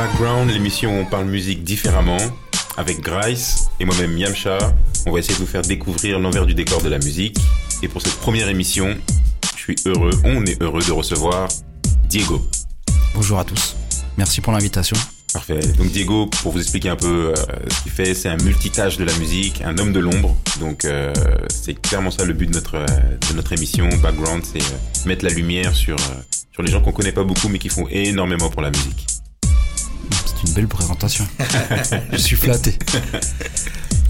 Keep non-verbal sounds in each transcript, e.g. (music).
Background, l'émission où on parle musique différemment. Avec Grice et moi-même Yamcha, on va essayer de vous faire découvrir l'envers du décor de la musique. Et pour cette première émission, je suis heureux, on est heureux de recevoir Diego. Bonjour à tous. Merci pour l'invitation. Parfait. Donc Diego, pour vous expliquer un peu euh, ce qu'il fait, c'est un multitâche de la musique, un homme de l'ombre. Donc euh, c'est clairement ça le but de notre euh, de notre émission Background, c'est mettre la lumière sur sur les gens qu'on connaît pas beaucoup mais qui font énormément pour la musique. C'est une belle présentation. Je suis flatté.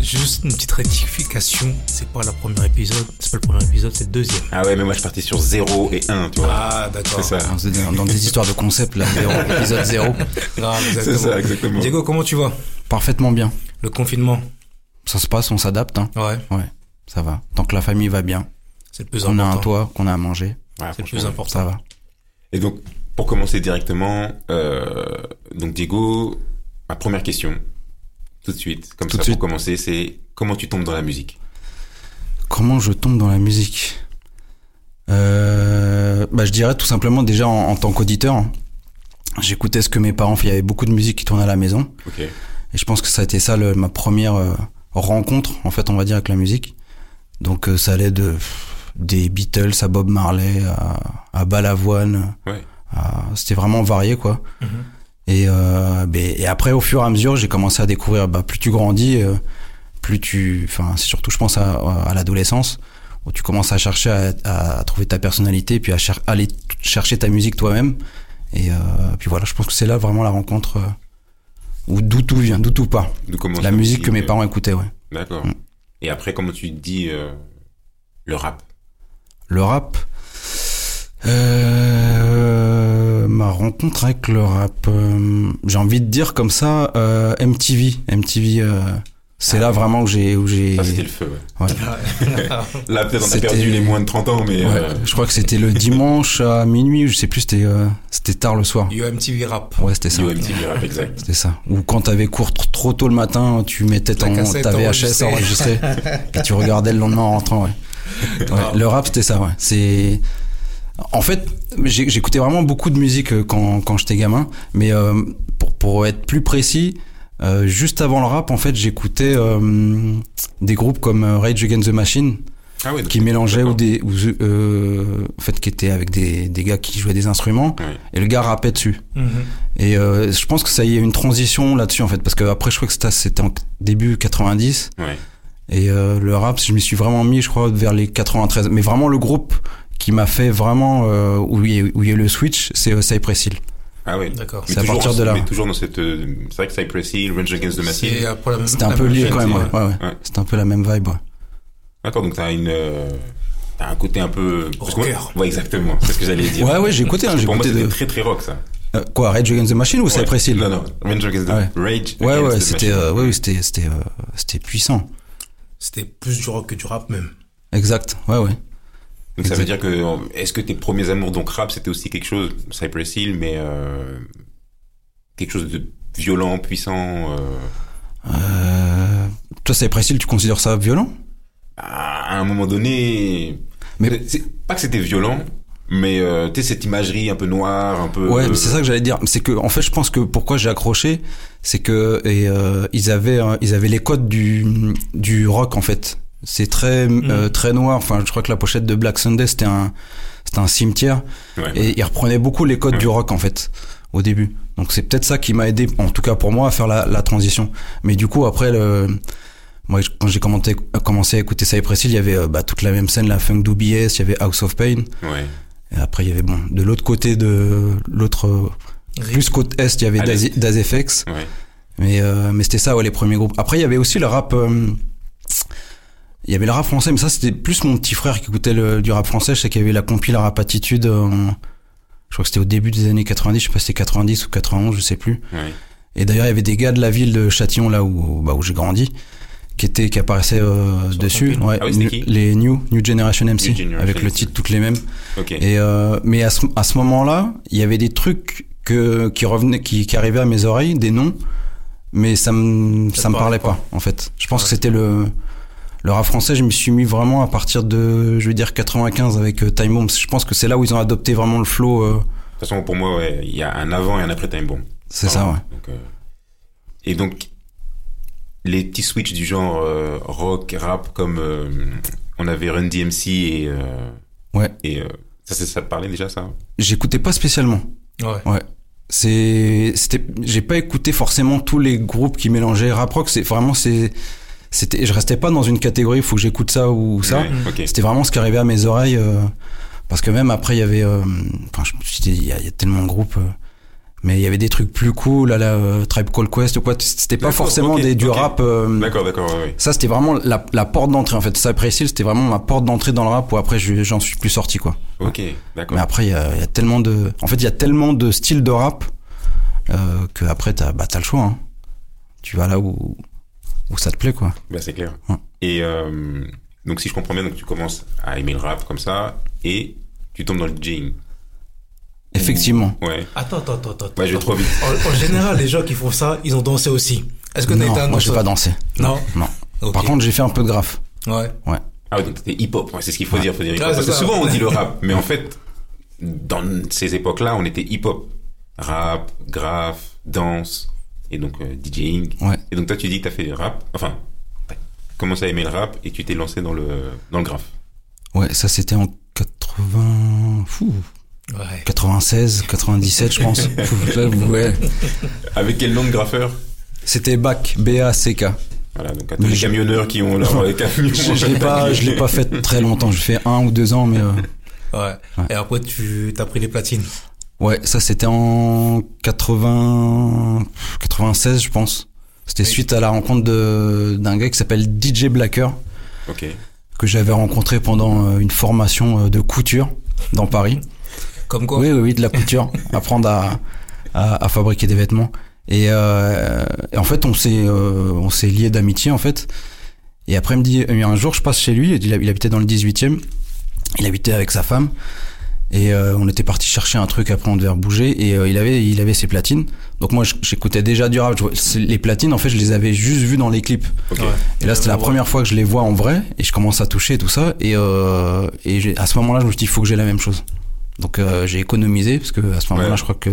Juste une petite rectification, c'est pas le premier épisode, c'est pas le premier épisode, c'est le deuxième. Ah ouais, mais moi je partais sur 0 et 1, tu vois. Ah d'accord. c'est ça. On dans- dans des histoires de concept, là, zéro, épisode zéro. Grave, (laughs) C'est exactement. ça, exactement. Diego, comment tu vas? Parfaitement bien. Le confinement Ça se passe, on s'adapte. Hein. Ouais, Ouais, ça va. Tant que la famille va bien, c'est le plus qu'on a un important. toit, qu'on a à manger, Ouais, C'est le plus important. ça va. Et donc, pour commencer directement, euh, donc Diego, ma première question, tout de suite, comme Tout ça suite. pour commencer, c'est comment tu tombes dans la musique? Comment je tombe dans la musique? Euh, bah, Je dirais tout simplement déjà en, en tant qu'auditeur. hein. J'écoutais ce que mes parents faisaient. Il y avait beaucoup de musique qui tournait à la maison. Et je pense que ça a été ça le- ma première euh, rencontre, en fait, on va dire, avec la musique. Donc euh, ça allait de des Beatles à Bob Marley à, à Balavoine. Ouais. À- C'était vraiment varié, quoi. Mhm. Et, euh, ben, et après, au fur et à mesure, j'ai commencé à découvrir. Bah, plus tu grandis, euh, plus tu. Enfin, c'est surtout, je pense, à, à l'adolescence où tu commences à chercher à, à trouver ta personnalité, puis à cher- aller chercher ta musique toi-même. Et euh, puis voilà, je pense que c'est là vraiment la rencontre euh, où d'où tout vient, d'où tout part. La musique que mes parents écoutaient, ouais. D'accord. Mm. Et après, comment tu dis euh, le rap? Le rap? Euh, ma rencontre avec le rap, euh, j'ai envie de dire comme ça, euh, MTV, MTV, euh, c'est Ah là vraiment que j'ai, où j'ai, Ça, c'était le feu. ouais. ouais. (laughs) Là, peut-être on a C'était- perdu les moins de 30 ans, mais Ouais, euh, je crois que c'était le dimanche à minuit, je sais plus, c'était, euh, c'était tard le soir. Yo MTV Rap. Ouais, c'était ça. Yo, MTV rap, exact. C'était ça. Ou quand t'avais cours tr- trop tôt le matin, tu mettais Ta ton, ta VHS enregistrée. enregistrée, et tu regardais le lendemain en rentrant, ouais. Ouais, le rap, c'était ça, ouais. C'est, en fait, j'écoutais vraiment beaucoup de musique euh, quand, quand j'étais gamin, mais euh, pour, pour être plus précis, euh, juste avant le rap, en fait, j'écoutais euh, des groupes comme Rage Against the Machine, Ah qui mélangeaient ou des, ou, euh, en fait, qui étaient avec des, des gars qui jouaient des instruments, et le gars rappait dessus. Mhm. Et euh, je pense que ça y est une transition là-dessus en fait, parce que après je crois que c'était- en début 90 Ouais. et euh, le rap, je m'y suis vraiment mis, je crois, vers les 93. Mais vraiment le groupe qui m'a fait vraiment euh, où il y a, où il y a eu le switch, c'est euh, Cypress Hill. Ah ouais. D'accord. Mais C'est à toujours- partir de là. Mais toujours dans cette. euh, C'est vrai que Cypress Hill, Rage Against the Machine. Même- C'était un peu lié quand même. Ouais, ouais. Ouais. C'était un peu la même vibe. Ouais. D'accord, donc t'as une. euh, T'as un côté un peu. Rocker. Ouais, exactement. C'est ce que j'allais dire. Ouais, ouais, j'ai écouté. Hein, j'ai écouté c'était de... très très rock ça. Euh, quoi, Rage Against the Machine ou Cypress Hill? Non, non, Rage Against the, Ouais. Rage Ouais, ouais, c'était, Machine. euh, ouais, oui, c'était, c'était, euh, c'était puissant. C'était plus du rock que du rap même. Exact. Ouais, ouais. Donc ça veut dire que euh, est-ce que tes premiers amours donc rap c'était aussi quelque chose Cypress Hill mais euh, quelque chose de violent, puissant. Euh, Euh... Toi, Cypress Hill, tu considères ça violent? À un moment donné, Mais- c'est pas que c'était violent, mais euh, tu sais cette imagerie un peu noire, un peu. Ouais, mais c'est ça que j'allais dire. C'est que, en fait, je pense que pourquoi j'ai accroché, c'est que et, euh, ils avaient, ils avaient les codes du du rock en fait. C'est très euh, très noir. Enfin, je crois que la pochette de Black Sunday c'était un c'était un cimetière Ouais. et ils reprenaient beaucoup les codes Ouais. du rock en fait au début. Donc c'est peut-être ça qui m'a aidé, en tout cas pour moi, à faire la, la transition. Mais du coup après le moi, quand j'ai commencé, commencé à écouter Cypress Hill, il y avait euh, bah, toute la même scène, la funk d'OBS, il y avait House of Pain. Ouais. Et après, il y avait, bon, de l'autre côté de l'autre, plus côte est, il y avait. Daz FX. Ouais. Mais, euh, mais c'était ça, ouais, les premiers groupes. Après, il y avait aussi le rap, euh, il y avait le rap français, mais ça, c'était plus mon petit frère qui écoutait le, du rap français. Je sais qu'il y avait la compile Rap Attitude, en- je crois que c'était au début des années 90, je sais pas si c'était 90 ou 91, je sais plus. Et d'ailleurs, il y avait des gars de la ville de Châtillon, là où, bah, où j'ai grandi, qui étaient, qui apparaissaient euh, dessus. Ouais, Ah oui, qui les New, New Generation MC, New Generation avec le titre toutes les mêmes. Et euh, mais à ce, à ce moment-là, il y avait des trucs que qui revenaient, qui, qui arrivaient à mes oreilles, des noms, mais ça me Ça me parlait pas, en fait. Je pense Ouais. que c'était le le rap français. Je me suis mis vraiment à partir de, je vais dire 95 avec euh, Time Bomb. Je pense que c'est là où ils ont adopté vraiment le flow. euh, De toute façon, pour moi, ouais, il y a un avant et un après Time Bomb. C'est ça, ouais. Donc, euh, Et donc, les petits switches du genre euh, rock, rap, comme euh, on avait Run DMC et. euh, Ouais. Et euh, ça, ça te parlait déjà, ça? J'écoutais pas spécialement. Ouais. Ouais. C'est, c'était, j'ai pas écouté forcément tous les groupes qui mélangeaient rap rock. C'est vraiment, c'est, c'était, je restais pas dans une catégorie, il faut que j'écoute ça ou ça. Ouais, ok. C'était vraiment ce qui arrivait à mes oreilles. euh, parce que même après, il y avait, euh, enfin, il y, a- il y a tellement de groupes. euh, mais il y avait des trucs plus cool, à la euh, Tribe Called Quest ou quoi. C'était pas forcément des, du rap. euh, D'accord, d'accord, ouais, ouais. ça, c'était vraiment la, la porte d'entrée en fait. Ça, Précile, c'était vraiment ma porte d'entrée dans le rap où après, je- j'en suis plus sorti quoi. Ok, d'accord. Mais après, il y y a tellement de. En fait, il y a tellement de styles de rap euh, que après, t'as bah, t'as le choix. hein. Tu vas là où, où ça te plaît, quoi. Bah, c'est clair. Ouais. Et euh, donc, si je comprends bien, donc tu commences à aimer le rap comme ça et tu tombes dans le DJing. Effectivement. Ouais. Attends, attends, attends, attends. Ouais, je vais trop vite. En, en général, les gens qui font ça, ils ont dansé aussi. Est-ce que t'as été un moi, j'ai pas dansé. Non. Non. Par contre, j'ai fait un peu de graphe. Ouais. Ah ouais, donc t'étais hip-hop. Ouais, c'est ce qu'il faut dire, faut dire hip-hop. Ouais, Parce que souvent, on dit le rap. Mais en fait, dans ces époques-là, on était hip-hop. Rap, graphe, danse. Et donc, euh, DJing. Ouais. Et donc, toi, tu dis que t'as fait du rap. Enfin, t'as commencé à aimer le rap et tu t'es lancé dans le, dans le graphe. Ouais, ça, c'était en 80. Fou. Ouais. 96, 97, je pense. (laughs) Ouais. Avec quel nom de graffeur? C'était BAC, B-A-C-K. Voilà, donc à tous Mais les je- camionneurs qui ont leur euh, camion. Je, je l'ai pas, je l'ai pas fait très longtemps. J'ai fait un ou deux ans, mais euh, Ouais. Ouais. Et après, tu t'as pris les platines? Ouais, ça c'était en 80, 96, je pense. C'était Oui. suite à la rencontre de d'un gars qui s'appelle DJ Blacker Ok. que j'avais rencontré pendant euh, une formation euh, de couture dans Paris. Comme quoi Oui, oui, oui, de la couture, (laughs) apprendre à, à, à fabriquer des vêtements. Et, euh, et en fait, on s'est euh, on s'est lié d'amitié en fait. Et après, il me dit un jour, je passe chez lui. Il, il habitait dans le 18e. Il habitait avec sa femme. Et euh, on était parti chercher un truc. Après, on devait bouger. Et euh, il avait il avait ses platines. Donc moi, j'écoutais déjà du rap. Je vois- c'est- Les platines, en fait, je les avais juste vues dans les clips. Ok. Ouais. Et là, c'était la première fois que je les vois en vrai, et je commence à toucher et tout ça. Et, euh, et j'ai- à ce moment-là, je me suis dit, il faut que j'ai la même chose. Donc, euh, j'ai économisé, parce que à ce moment-là, Ouais. je crois que.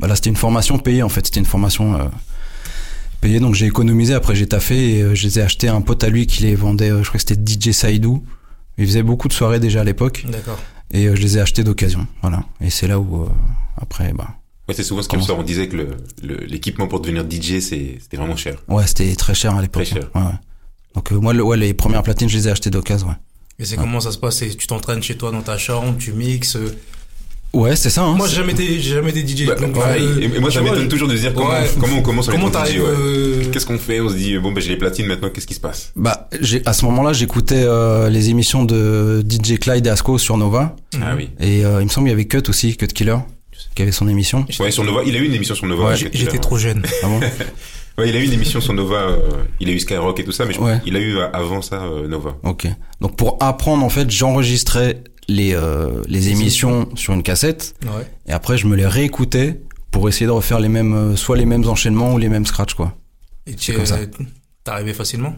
Bah là, c'était une formation payée, en fait. C'était une formation euh, payée, donc j'ai économisé. Après, j'ai taffé et euh, je les ai achetés à un pote à lui qui les vendait, euh, je crois que c'était DJ Saïdou. Il faisait beaucoup de soirées déjà à l'époque, D'accord. Et euh, je les ai achetés d'occasion. Voilà. Et c'est là où, euh, après, bah. Ouais, c'est souvent ce ressort. On disait que le, le- l'équipement pour devenir DJ, c'est, c'était vraiment cher. Ouais, c'était très cher à l'époque. Très cher. Ouais, ouais. Donc, euh, moi, le, ouais, les premières platines, je les ai achetées d'occasion, ouais. Et c'est comment ça se passe? C'est- Tu t'entraînes chez toi dans ta chambre, tu mixes. Ouais, c'est ça, hein. Moi, j'ai jamais été, j'ai jamais été DJ. Bah, donc, pareil. euh, et, moi, ça m'étonne je- toujours de se dire comment, Ouais. comment on commence à Comment être DJ, t'arrives ouais. euh, Qu'est-ce qu'on fait? On se dit, bon, ben, j'ai les platines maintenant, qu'est-ce qui se passe? Bah, j'ai, à ce moment-là, j'écoutais euh, les émissions de DJ Clyde et Asco sur Nova. Ah oui. Et euh, il me semble qu'il y avait Cut aussi, Cut Killer, qui avait son émission. Ouais, sur Nova, il a eu une émission sur Nova. Ouais, J'étais trop jeune. Ah bon? (laughs) Ouais, il a eu une émission sur Nova. euh, il a eu Skyrock et tout ça, mais je Ouais. il a eu avant ça euh, Nova. Ok. Donc pour apprendre, en fait, j'enregistrais les, euh, les émissions sur une cassette. Ouais. Et après, je me les réécoutais pour essayer de refaire les mêmes, euh, soit les mêmes enchaînements ou les mêmes scratchs, quoi. Et tu t'arrivais facilement?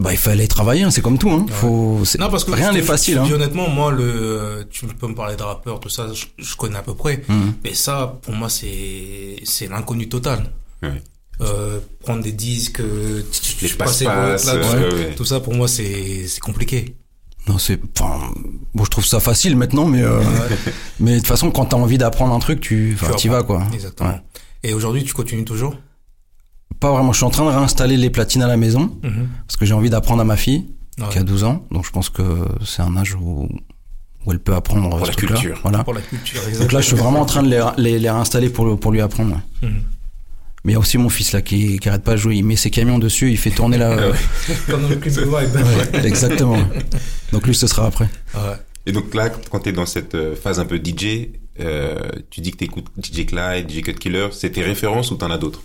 Bah, il fallait travailler, hein, c'est comme tout, hein. Ouais. Faut, c'est- Non, parce que rien n'est facile, hein. Honnêtement, moi, le, tu peux me parler de rappeurs, tout ça, je, je connais à peu près. Mhm. Mais ça, pour moi, c'est, c'est l'inconnu total. Ouais. Euh, prendre des disques, tu- tu- Les les là-dessus. euh, ouais. tout ça, pour moi, c'est, c'est compliqué. Non, c'est, enfin, bon, je trouve ça facile maintenant, mais, euh, (laughs) mais de toute façon, quand t'as envie d'apprendre un truc, tu, t'y vas, quoi. Exactement. Ouais. Et aujourd'hui, tu continues toujours? Pas vraiment. Je suis en train de réinstaller les platines à la maison Mhm. parce que j'ai envie d'apprendre à ma fille Ouais. qui a 12 ans. Donc je pense que c'est un âge où, où elle peut apprendre Pour la culture. Voilà. Pour la culture, Donc là, je suis vraiment en train de les, les, les réinstaller pour, le- pour lui apprendre. ouais. Mhm. Mais il y a aussi mon fils là qui, qui arrête pas de jouer. Il met ses camions dessus, il fait tourner la. (laughs) Ah ouais. (laughs) Comme dans le clip de. Ouais, exactement. Donc lui, ce sera après. Ouais. Et donc là, quand t'es dans cette euh, phase un peu DJ, euh, tu dis que t'écoutes DJ Clyde, DJ Cut Killer, c'est tes références ou t'en as d'autres?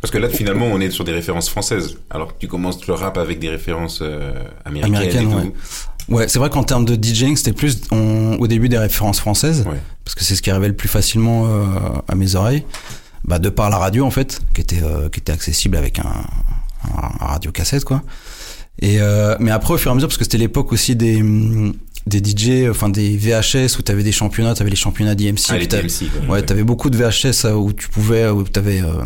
Parce que là, finalement, on est sur des références françaises. Alors que tu commences le rap avec des références euh, américaines, Américaines, et ouais. tout. Ouais, c'est vrai qu'en termes de DJing, c'était plus on- au début des références françaises, Ouais. parce que c'est ce qui arrivait le plus facilement euh, à mes oreilles, bah, de par la radio en fait, qui était euh, qui était accessible avec un, un, un radio cassette quoi. Et euh, mais après au fur et à mesure, parce que c'était l'époque aussi des hum, des DJ, enfin des VHS où t'avais des championnats, t'avais les championnats d'IMC. Ah, les t'avais- DMC, quoi. Ouais, t'avais beaucoup de VHS euh, où tu pouvais, où t'avais, euh,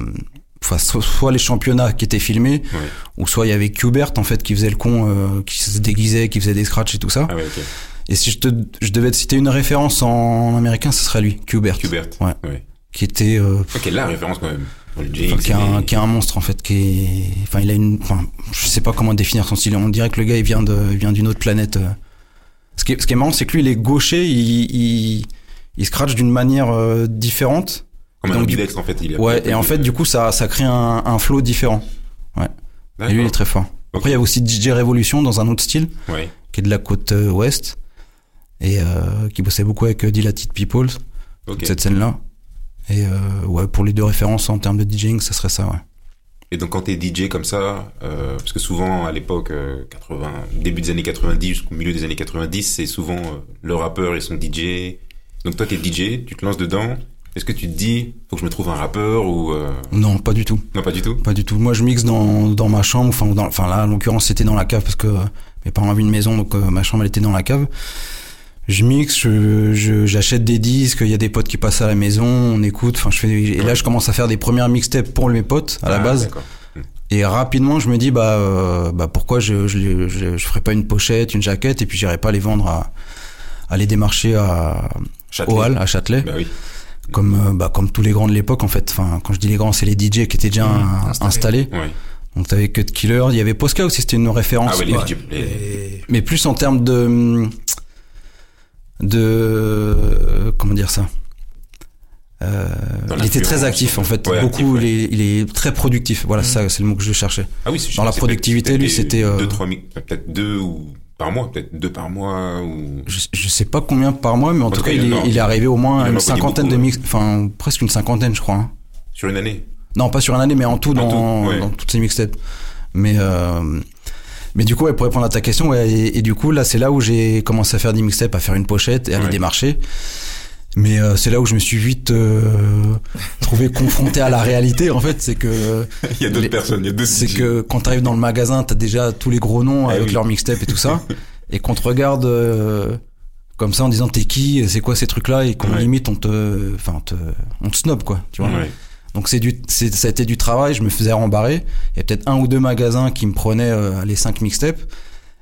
enfin, soit les championnats qui étaient filmés, Ouais. ou soit il y avait Qbert en fait qui faisait le con, euh, qui se déguisait, qui faisait des scratchs et tout ça. Ah ouais, ok. Et si je te, je devais te citer une référence en américain, ce serait lui, Qbert, Qbert. Ouais. ouais. Qui était, euh, Ok, la référence quand même. Enfin, qui, est un, qui est un monstre en fait, qui est, enfin, il a une, enfin, je sais pas comment définir son style. On dirait que le gars il vient de, il vient d'une autre planète. euh. Ce qui est, ce qui est marrant, c'est que lui, il est gaucher, il, il, il scratch d'une manière euh, différente. Comme un donc, ambidextre, en fait. Il Ouais, et en fait, du coup, ça, ça crée un, un flow différent. Et lui, il est très fort. Après, il y a aussi DJ Revolution dans un autre style, Ouais. qui est de la côte euh, ouest, et euh, qui bossait beaucoup avec euh, Dilated People, Ok. cette scène-là. Et euh, ouais, pour les deux références en termes de DJing, ça serait ça, ouais. Et donc quand t'es DJ comme ça, euh, parce que souvent à l'époque, euh, 80, début des années 90 jusqu'au milieu des années 90, c'est souvent euh, le rappeur et son DJ. Donc toi t'es DJ, tu te lances dedans. Est-ce que tu te dis, faut que je me trouve un rappeur ou euh, Non, pas du tout. non pas du tout Pas du tout. Moi, je mixe dans, dans ma chambre, enfin, enfin là, en l'occurrence, c'était dans la cave parce que mes parents avaient une maison, donc euh, ma chambre, elle était dans la cave. Je mixe, je, je- j'achète des disques, il y a des potes qui passent à la maison, on écoute, enfin, je fais, et là, je commence à faire des premières mixtapes pour mes potes, à la Ah, base. d'accord. Et rapidement, je me dis, bah, euh, bah pourquoi je, je, je, je ferais pas une pochette, une jaquette, et puis j'irai pas les vendre à, à les démarcher à, Châtelet. au Hall, à Châtelet, Bah oui. comme, euh, bah, comme tous les grands de l'époque, en fait. Enfin, quand je dis les grands, c'est les DJ qui étaient déjà Mmh, installés. installés. Ouais. Donc t'avais Cut Killer, il y avait Posca aussi, c'était une référence. Ah ouais, les Ouais. Les- Mais plus en termes de de comment dire ça. Euh, il était très actif en fait, ouais, beaucoup. actif, ouais. Il, est, il est très productif. Voilà, ça c'est le mot que je cherchais. Ah oui, c'est- Dans la productivité, lui, c'était, euh, deux, trois, mi- peut-être deux ou par mois, peut-être deux par mois ou. Je, je sais pas combien par mois, mais en, tout cas, il, est, a- il est arrivé au moins une cinquantaine beaucoup, de mix, enfin presque une cinquantaine, je crois. hein. Sur une année. Non, pas sur une année, mais en tout, En dans, tout, ouais. dans toutes ces mixtapes. Mais euh, mais du coup, ouais, pour répondre à ta question, ouais, et, et du coup, là, c'est là où j'ai commencé à faire des mixtapes, à faire une pochette et à les Ouais. démarcher. Mais euh, c'est là où je me suis vite euh, trouvé confronté à la réalité. En fait, c'est que (laughs) Il y a d'autres personnes, il y a d'autres c'est que quand t'arrives dans le magasin, t'as déjà tous les gros noms Ah avec oui. leurs mixtapes et tout ça, (laughs) et qu'on te regarde euh, comme ça en disant t'es qui, c'est quoi ces trucs-là, et qu'on Ouais. limite on te, enfin on te, on te snob quoi, tu vois. Ouais. Donc c'est du, c'est, ça a été du travail. Je me faisais rembarrer. Il y a peut-être un ou deux magasins qui me prenaient euh, les cinq mixtapes.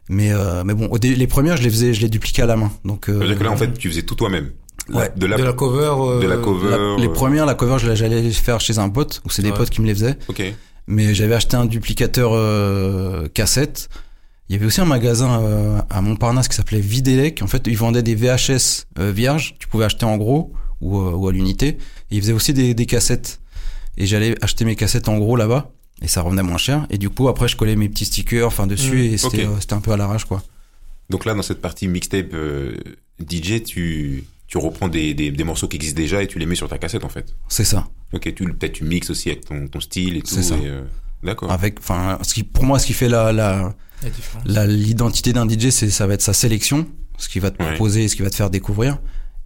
Mais euh, mais bon, au dé- les premières, je les faisais, je les dupliquais à la main. Donc euh, C'est-à-dire que là, en fait, tu faisais tout toi-même. Ouais. De la, de la cover. euh, de la cover. la- les euh, premières, la cover, je la- j'allais les faire chez un pote, ou c'est des Ouais. potes qui me les faisaient. Ok. Mais j'avais acheté un duplicateur euh, cassette. Il y avait aussi un magasin euh, à Montparnasse qui s'appelait Videlec. En fait, ils vendaient des VHS euh, vierges. Tu pouvais acheter en gros ou, euh, ou à l'unité. Et ils faisaient aussi des, des cassettes. Et j'allais acheter mes cassettes en gros là-bas. Et ça revenait moins cher. Et du coup, après, je collais mes petits stickers enfin dessus. Mmh. et c'était Ok. euh, c'était un peu à l'arrache, quoi. Donc là, dans cette partie mixtape euh, DJ, tu, tu reprends des, des, des morceaux qui existent déjà et tu les mets sur ta cassette, en fait. C'est ça. Ok, tu peut-être tu mixes aussi avec ton, ton style et tout. C'est ça. euh, D'accord. Avec, enfin, ce qui, pour moi, ce qui fait la, la, l'identité d'un DJ, c'est ça va être sa sélection, ce qu'il va te Ouais. proposer, ce qu'il va te faire découvrir,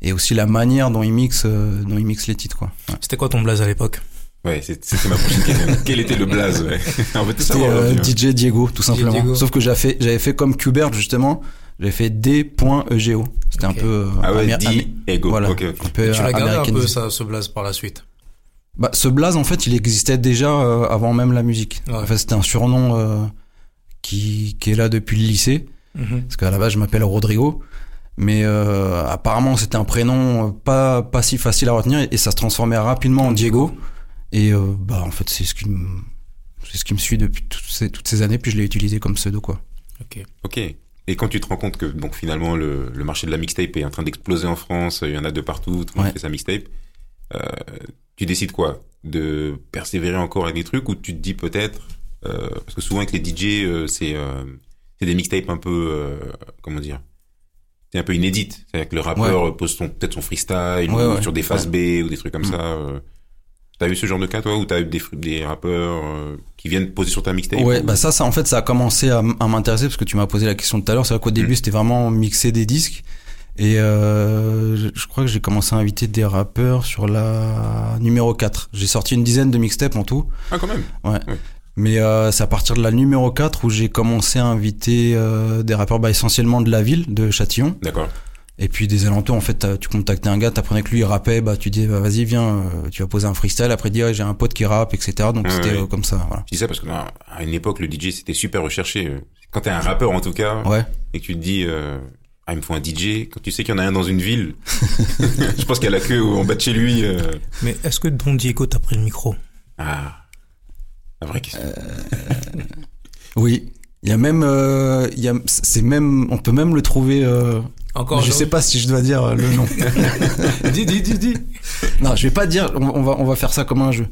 et aussi la manière dont il mixe, euh, dont il mixe les titres, quoi. Ouais. C'était quoi ton blaze à l'époque? Ouais, c'est- c'était ma prochaine question. (laughs) Quel était le blaze ouais? (laughs) En fait, C'était euh. DJ Diego, tout simplement. Diego. Sauf que j'avais fait, j'avais fait comme Qbert justement, j'avais fait D.EGO. C'était un peu euh, Ah ouais, amer- D, amé- Ego. voilà, Ok, ok. un peu Tu l'as gardé un peu ça, ce blaze par la suite? Bah, ce blaze, en fait, il existait déjà euh, avant même la musique. Ouais. En fait, c'était un surnom euh, qui, qui est là depuis le lycée. Mhm. Parce qu'à la base, je m'appelle Rodrigo. Mais euh, apparemment, c'était un prénom pas, pas si facile à retenir et ça se transformait rapidement en Diego. Et euh, bah, en fait, c'est ce qui me, c'est ce qui me suit depuis toutes ces, toutes ces années. Puis je l'ai utilisé comme pseudo, quoi. Ok. Ok. Et quand tu te rends compte que donc finalement le, le marché de la mixtape est en train d'exploser en France, il y en a de partout, tout le monde Ouais. fait sa mixtape, euh, tu décides quoi? De persévérer encore avec des trucs ou tu te dis peut-être, euh, parce que souvent avec les DJ, euh, c'est euh, c'est des mixtapes un peu, euh, comment dire? C'est un peu inédite. C'est-à-dire que le rappeur pose son, peut-être son freestyle Ouais, ou ouais. sur des phases B ou des trucs comme Mm. ça. T'as eu ce genre de cas, toi, où t'as eu des, rappeurs euh, qui viennent poser sur ta mixtape Ouais, ou- bah ça, ça en fait, ça a commencé à, m'intéresser parce que tu m'as posé la question tout à l'heure. C'est vrai qu'au début, Mm. c'était vraiment mixer des disques. Et euh, je, crois que j'ai commencé à inviter des rappeurs sur la numéro 4. J'ai sorti une dizaine de mixtapes en tout. Ah, quand même. Mais euh, c'est à partir de la numéro 4 où j'ai commencé à inviter euh, des rappeurs bah, essentiellement de la ville, de Châtillon. D'accord. Et puis des alentours, en fait, tu contactais un gars, t'apprenais que lui il rappait, bah tu dis bah, vas-y viens, euh, tu vas poser un freestyle, après dire j'ai un pote qui rappe, etc. Donc c'était ouais. euh, comme ça, voilà. Je dis ça parce que non, à une époque, le DJ, c'était super recherché. Quand t'es un rappeur, en tout cas, Ouais. et que tu te dis, euh, ah, il me faut un DJ, quand tu sais qu'il y en a un dans une ville, (laughs) je pense qu'il y a la queue en bas de chez lui. euh, Mais est-ce que Don Diego t'a pris le micro? Ah, la vraie question. (laughs) Oui. Il y a même, euh, il y a, c'est même, on peut même le trouver. Euh, Encore je sais pas si je dois dire euh, le nom. (laughs) dis, dis, dis, dis. non, je vais pas dire. On, on va, on va faire ça comme un jeu.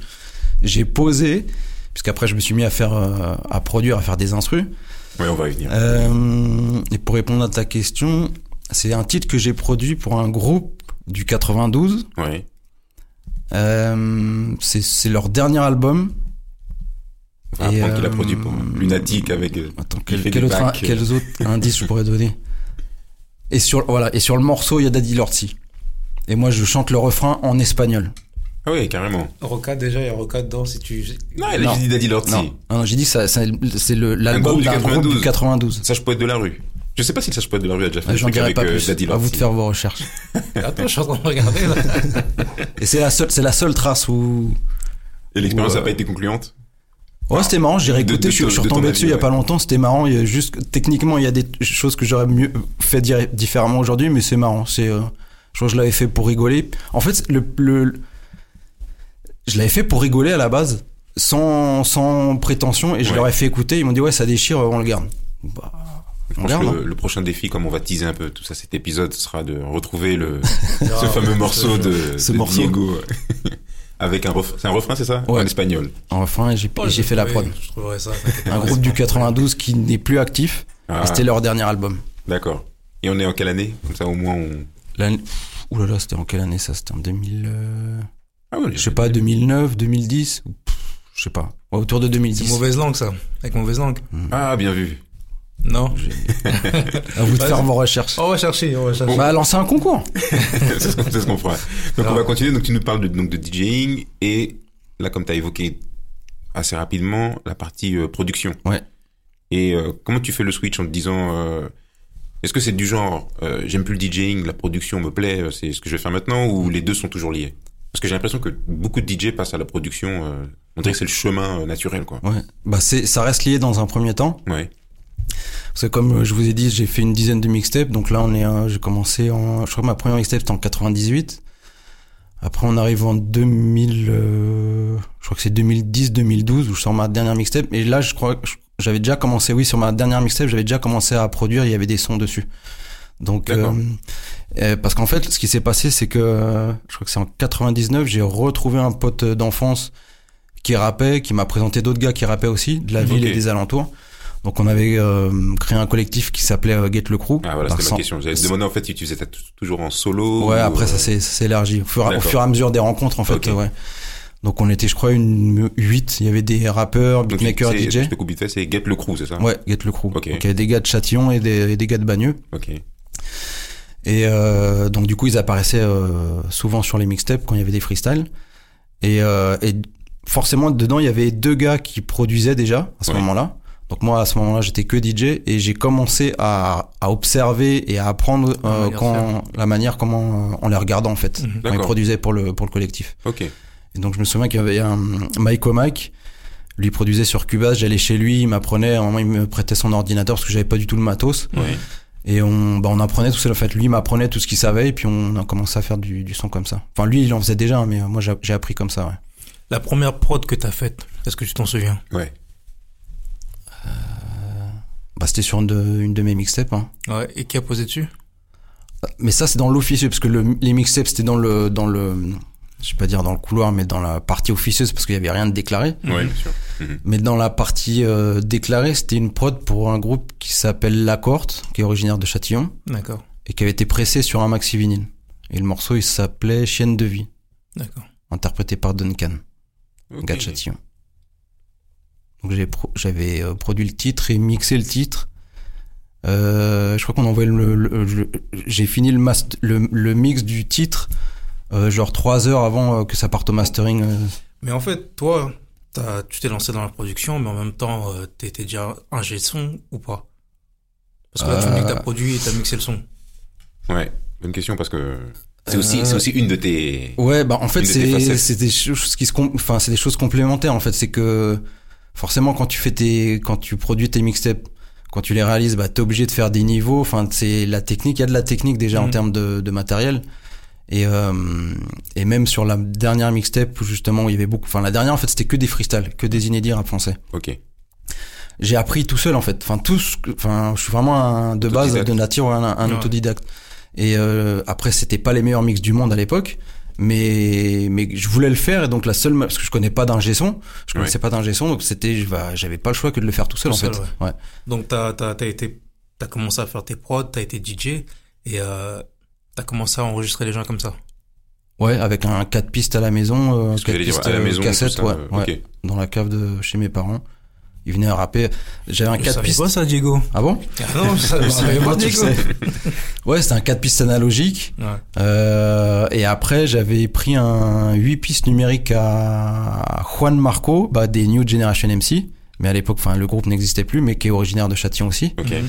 J'ai posé, puisqu'après je me suis mis à faire, euh, à produire, à faire des instrus. Ouais, on va y venir. Euh, et pour répondre à ta question, c'est un titre que j'ai produit pour un groupe du 92. Ouais. Euh, c'est, c'est leur dernier album. Va Et, apprendre qu'il a euh, produit pour Lunatic avec. euh, Attends, quel, quel des autre, quels autres indices je pourrais donner? Et sur voilà, et sur le morceau, il y a Daddy Lorty. Et moi, je chante le refrain en espagnol. Ah oui, carrément. Roca, déjà, il y a Roca dedans si tu. Non, il a dit Daddy Lorty. Non, non, non, j'ai dit ça, c'est le l'album groupe du d'un groupe 92. du 92. Sage poète de la rue. Je sais pas si le sage poète de la rue a déjà fait Ah, un truc avec pas euh, plus. Daddy À Lorty. vous de faire vos recherches. (laughs) Attends, je suis en train de regarder là. Et c'est la seule, c'est la seule trace où. Et l'expérience n'a pas été concluante Ouais, c'était marrant. J'ai réécouté. de- je suis- de- de retombé avis, dessus il y a pas longtemps. C'était marrant. Il y a juste techniquement, il y a des choses que j'aurais mieux fait dire- différemment aujourd'hui, mais c'est marrant. C'est, euh, je crois que je l'avais fait pour rigoler. En fait, le, le, je l'avais fait pour rigoler à la base, sans, sans prétention, et je Ouais. leur ai fait écouter. Ils m'ont dit ouais, ça déchire, on le garde. Bah, Je on pense garde. que hein. le, le prochain défi, comme on va teaser un peu tout ça, cet épisode, sera de retrouver le, (laughs) ce Ah, fameux morceau de, Ce de morceau. Diego. (laughs) Avec un refrain. C'est un refrain, c'est ça? Ouais. En espagnol. Enfin, j'ai Oh, et j'ai fait la prod. Je trouverais ça. t'inquiète Un groupe du 92 qui n'est plus actif. Ah, C'était leur dernier album. D'accord. Et on est en quelle année? Comme ça, au moins, on. L'année- Ouh là là, c'était en quelle année ça? C'était en 2000. euh, Ah ouais, Je sais pas, 2009, 2010 ou pff, Je sais pas. Ouais, autour de C'est 2010. mauvaise langue ça. Avec mauvaise langue. Ah, bien vu. Non. (laughs) À vous de faire vos recherches. On va chercher, on va chercher. Bah, lancer un concours. (laughs) c'est ce qu'on ce fera. Donc, Alors. on va continuer. Donc, tu nous parles de, donc, de DJing et là, comme tu as évoqué assez rapidement, la partie euh, production. Ouais. Et euh, comment tu fais le switch en te disant euh, est-ce que c'est du genre j'aime plus le DJing, la production me plaît, c'est ce que je vais faire maintenant ou les deux sont toujours liés? Parce que j'ai l'impression que beaucoup de DJ passent à la production, on dirait que c'est le chemin naturel quoi. Ouais. Bah, c'est, ça reste lié dans un premier temps. Ouais. Parce que comme je vous ai dit, j'ai fait une dizaine de mixtapes. Donc là, on est, j'ai commencé en, je crois que ma première mixtape c'était en 98. Après, on arrive en 2000, euh, je crois que c'est 2010-2012 où je sors ma dernière mixtape. Et là, je crois que j'avais déjà commencé, oui, sur ma dernière mixtape, j'avais déjà commencé à produire. Il y avait des sons dessus. Donc, euh, euh, parce qu'en fait, ce qui s'est passé, c'est que je crois que c'est en 99, j'ai retrouvé un pote d'enfance qui rappait, qui m'a présenté d'autres gars qui rappaient aussi de la ville et des alentours. Donc on avait euh, créé un collectif qui s'appelait euh, Get le Crew. Ah voilà, c'était ma question. J'allais te demander en fait si tu faisais toujours en solo. Ouais, ou, après ça euh, s'est ça s'est élargi au fur, au D'accord. fur et à mesure des rencontres en fait. Ouais. Donc on était, je crois, une 8. Il y avait des rappeurs, beatmakers, DJ. Je te coupe vite c'est Get le Crew, c'est ça? Ouais, Get le Crew. Ok. Donc il y avait des gars de Châtillon et des, et des gars de Bagneux. Ok. Et euh, donc du coup ils apparaissaient euh, souvent sur les mixtapes quand il y avait des freestyles. Et, euh, et forcément dedans il y avait deux gars qui produisaient déjà à ce Ouais. moment-là. Donc moi à ce moment-là j'étais que DJ et j'ai commencé à, à observer et à apprendre La euh, manière de quand la manière comment euh, en les regardant en fait Mhm. quand ils produisaient pour le pour le collectif. Ok. Et donc je me souviens qu'il y avait un Mike O'Mike, lui produisait sur Cubase, j'allais chez lui, il m'apprenait, à un moment il me prêtait son ordinateur parce que j'avais pas du tout le matos. Ouais. Et on, bah, on apprenait tout ça. En fait, lui m'apprenait tout ce qu'il savait, et puis on a commencé à faire du, du son comme ça. Enfin, lui, il en faisait déjà, mais euh, moi, j'ai j'ai appris comme ça. Ouais. La première prod que t'as faite, est-ce que tu t'en souviens? Ouais. Bah, c'était sur une de, une de mes mixtapes. Hein. Ouais. Et qui a posé dessus? Mais ça, c'est dans l'officieux, parce que le, les mixtapes, c'était dans le, dans le, je vais pas dire dans le couloir, mais dans la partie officieuse, parce qu'il y avait rien de déclaré. Ouais, bien sûr. Mais dans la partie euh, déclarée, c'était une prod pour un groupe qui s'appelle La Corte, qui est originaire de Châtillon, D'accord. et qui avait été pressé sur un maxi vinyle. Et le morceau, il s'appelait Chienne de vie, D'accord. interprété par Duncan. Ok. gars de Châtillon. Donc j'ai pro- j'avais euh, produit le titre et mixé le titre. Euh, je crois qu'on envoyait le, le- le- j'ai fini le, mast- le, le mix du titre euh, genre trois heures avant euh, que ça parte au mastering. euh. Mais en fait, toi, t'as, tu t'es lancé dans la production, mais en même temps, euh, t'étais déjà un G son ou pas? Parce que là, tu me dis que t'as produit et t'as mixé le son. Ouais, bonne question parce que c'est aussi, c'est aussi une de tes. Ouais, bah en fait c'est c'est des choses qui se enfin c'est des choses complémentaires en fait, c'est que forcément quand tu fais tes quand tu produis tes mixtapes, quand tu les réalises, bah t'es obligé de faire des niveaux, enfin c'est la technique, il y a de la technique déjà en Mhm. termes de, de matériel. Et euh, et même sur la dernière mixtape où justement il y avait beaucoup enfin la dernière en fait c'était que des freestyles, que des inédits rap français. Ok. J'ai appris tout seul en fait. Enfin tout enfin je suis vraiment un, de base de nature un, un Ouais. autodidacte. Et euh, après c'était pas les meilleurs mix du monde à l'époque, mais mais je voulais le faire et donc la seule parce que je connais pas d'ingé son, je connaissais pas d'ingé son donc c'était je- bah, j'avais pas le choix que de le faire tout seul Tout en fait. Ouais. Donc, t'as, t'as, t'as été, t'as commencé à faire tes prods, t'as été DJ et euh, t'as commencé à enregistrer les gens comme ça. Ouais, avec un 4 pistes à la maison, euh, Ce que 4 j'allais dire, pistes à la euh, maison, cassette, ça, ouais, euh, ouais, ok. dans la cave de chez mes parents. Ils venaient à rapper. J'avais un Je 4 savais pistes. pas ça, Diego. Ah bon Ah non, savais pas, (laughs) Diego. sais. Ouais, c'était un 4 pistes analogique. Ouais. Euh, et après, j'avais pris un 8 pistes numériques à Juan Marco, bah, des New Generation MC. Mais à l'époque, enfin, le groupe n'existait plus, mais qui est originaire de Châtillon aussi. Ok. Mhm.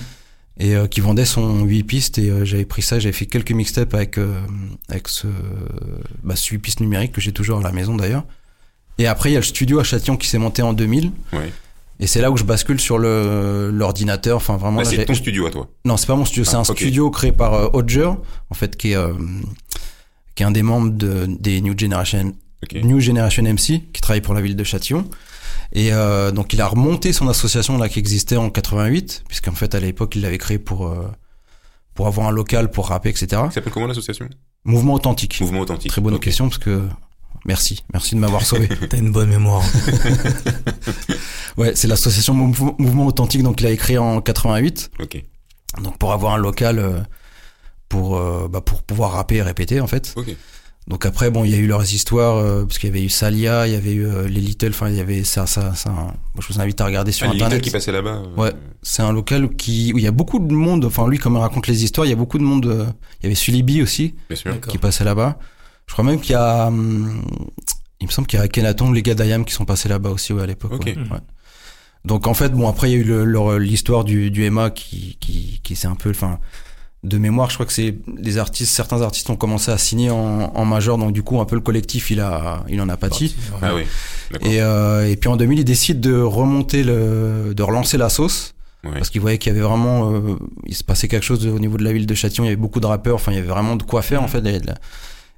Et euh, qui vendait son 8 pistes. Et euh, j'avais pris ça, j'avais fait quelques mixtapes avec, euh, avec ce, bah, ce 8 pistes numériques que j'ai toujours à la maison d'ailleurs. Et après, il y a le studio à Châtillon qui s'est monté en 2000. Ouais. Et c'est là où je bascule sur le l'ordinateur. Enfin, vraiment, Ouais, c'est ton studio à toi. non, c'est pas mon studio, c'est Ah, un studio créé par euh, Odger, en fait, qui est, euh, qui est un des membres de, des New Generation. New Generation MC, qui travaille pour la ville de Châtillon. Et euh, donc, il a remonté son association là qui existait en 88, puisqu'en fait, à l'époque, il l'avait créé pour euh, pour avoir un local pour rapper, etc. Ça s'appelle comment l'association? Mouvement authentique. Mouvement authentique. Très bonne question parce que merci, merci de m'avoir sauvé. (laughs) T'as une bonne mémoire. (laughs) ouais, c'est l'association Mouv- Mouvement authentique, donc il a créé en 88. Ok. Donc pour avoir un local euh, pour euh, bah, pour pouvoir rapper et répéter en fait. Ok. Donc après bon il y a eu leurs histoires euh, parce qu'il y avait eu Salia, il y avait eu les Little, enfin il y avait ça ça ça. Moi, je vous invite à regarder sur Ah, Little internet. qui passait là-bas. Ouais. C'est un local qui où il y a beaucoup de monde. Enfin lui comme il raconte les histoires, il y a beaucoup de monde. Il y avait Sulibi aussi Bien sûr. Qui passait là-bas. Je crois même qu'il y a hum, il me semble qu'il y a Kenaton, les gars d'Ayam qui sont passés là-bas aussi ouais, à l'époque. Ok. ouais. Ouais. Donc en fait bon après il y a eu le- leur- l'histoire du, du MA qui qui qui c'est un peu enfin de mémoire je crois que c'est les artistes certains artistes ont commencé à signer en, en majeur donc du coup un peu le collectif il a il en a pâti Ouais. Ah oui. Et euh, et puis en 2000 il décide de remonter le de relancer la sauce Ouais. parce qu'il voyait qu'il y avait vraiment euh, il se passait quelque chose au niveau de la ville de Châtillon il y avait beaucoup de rappeurs enfin il y avait vraiment de quoi faire en fait il y avait de la-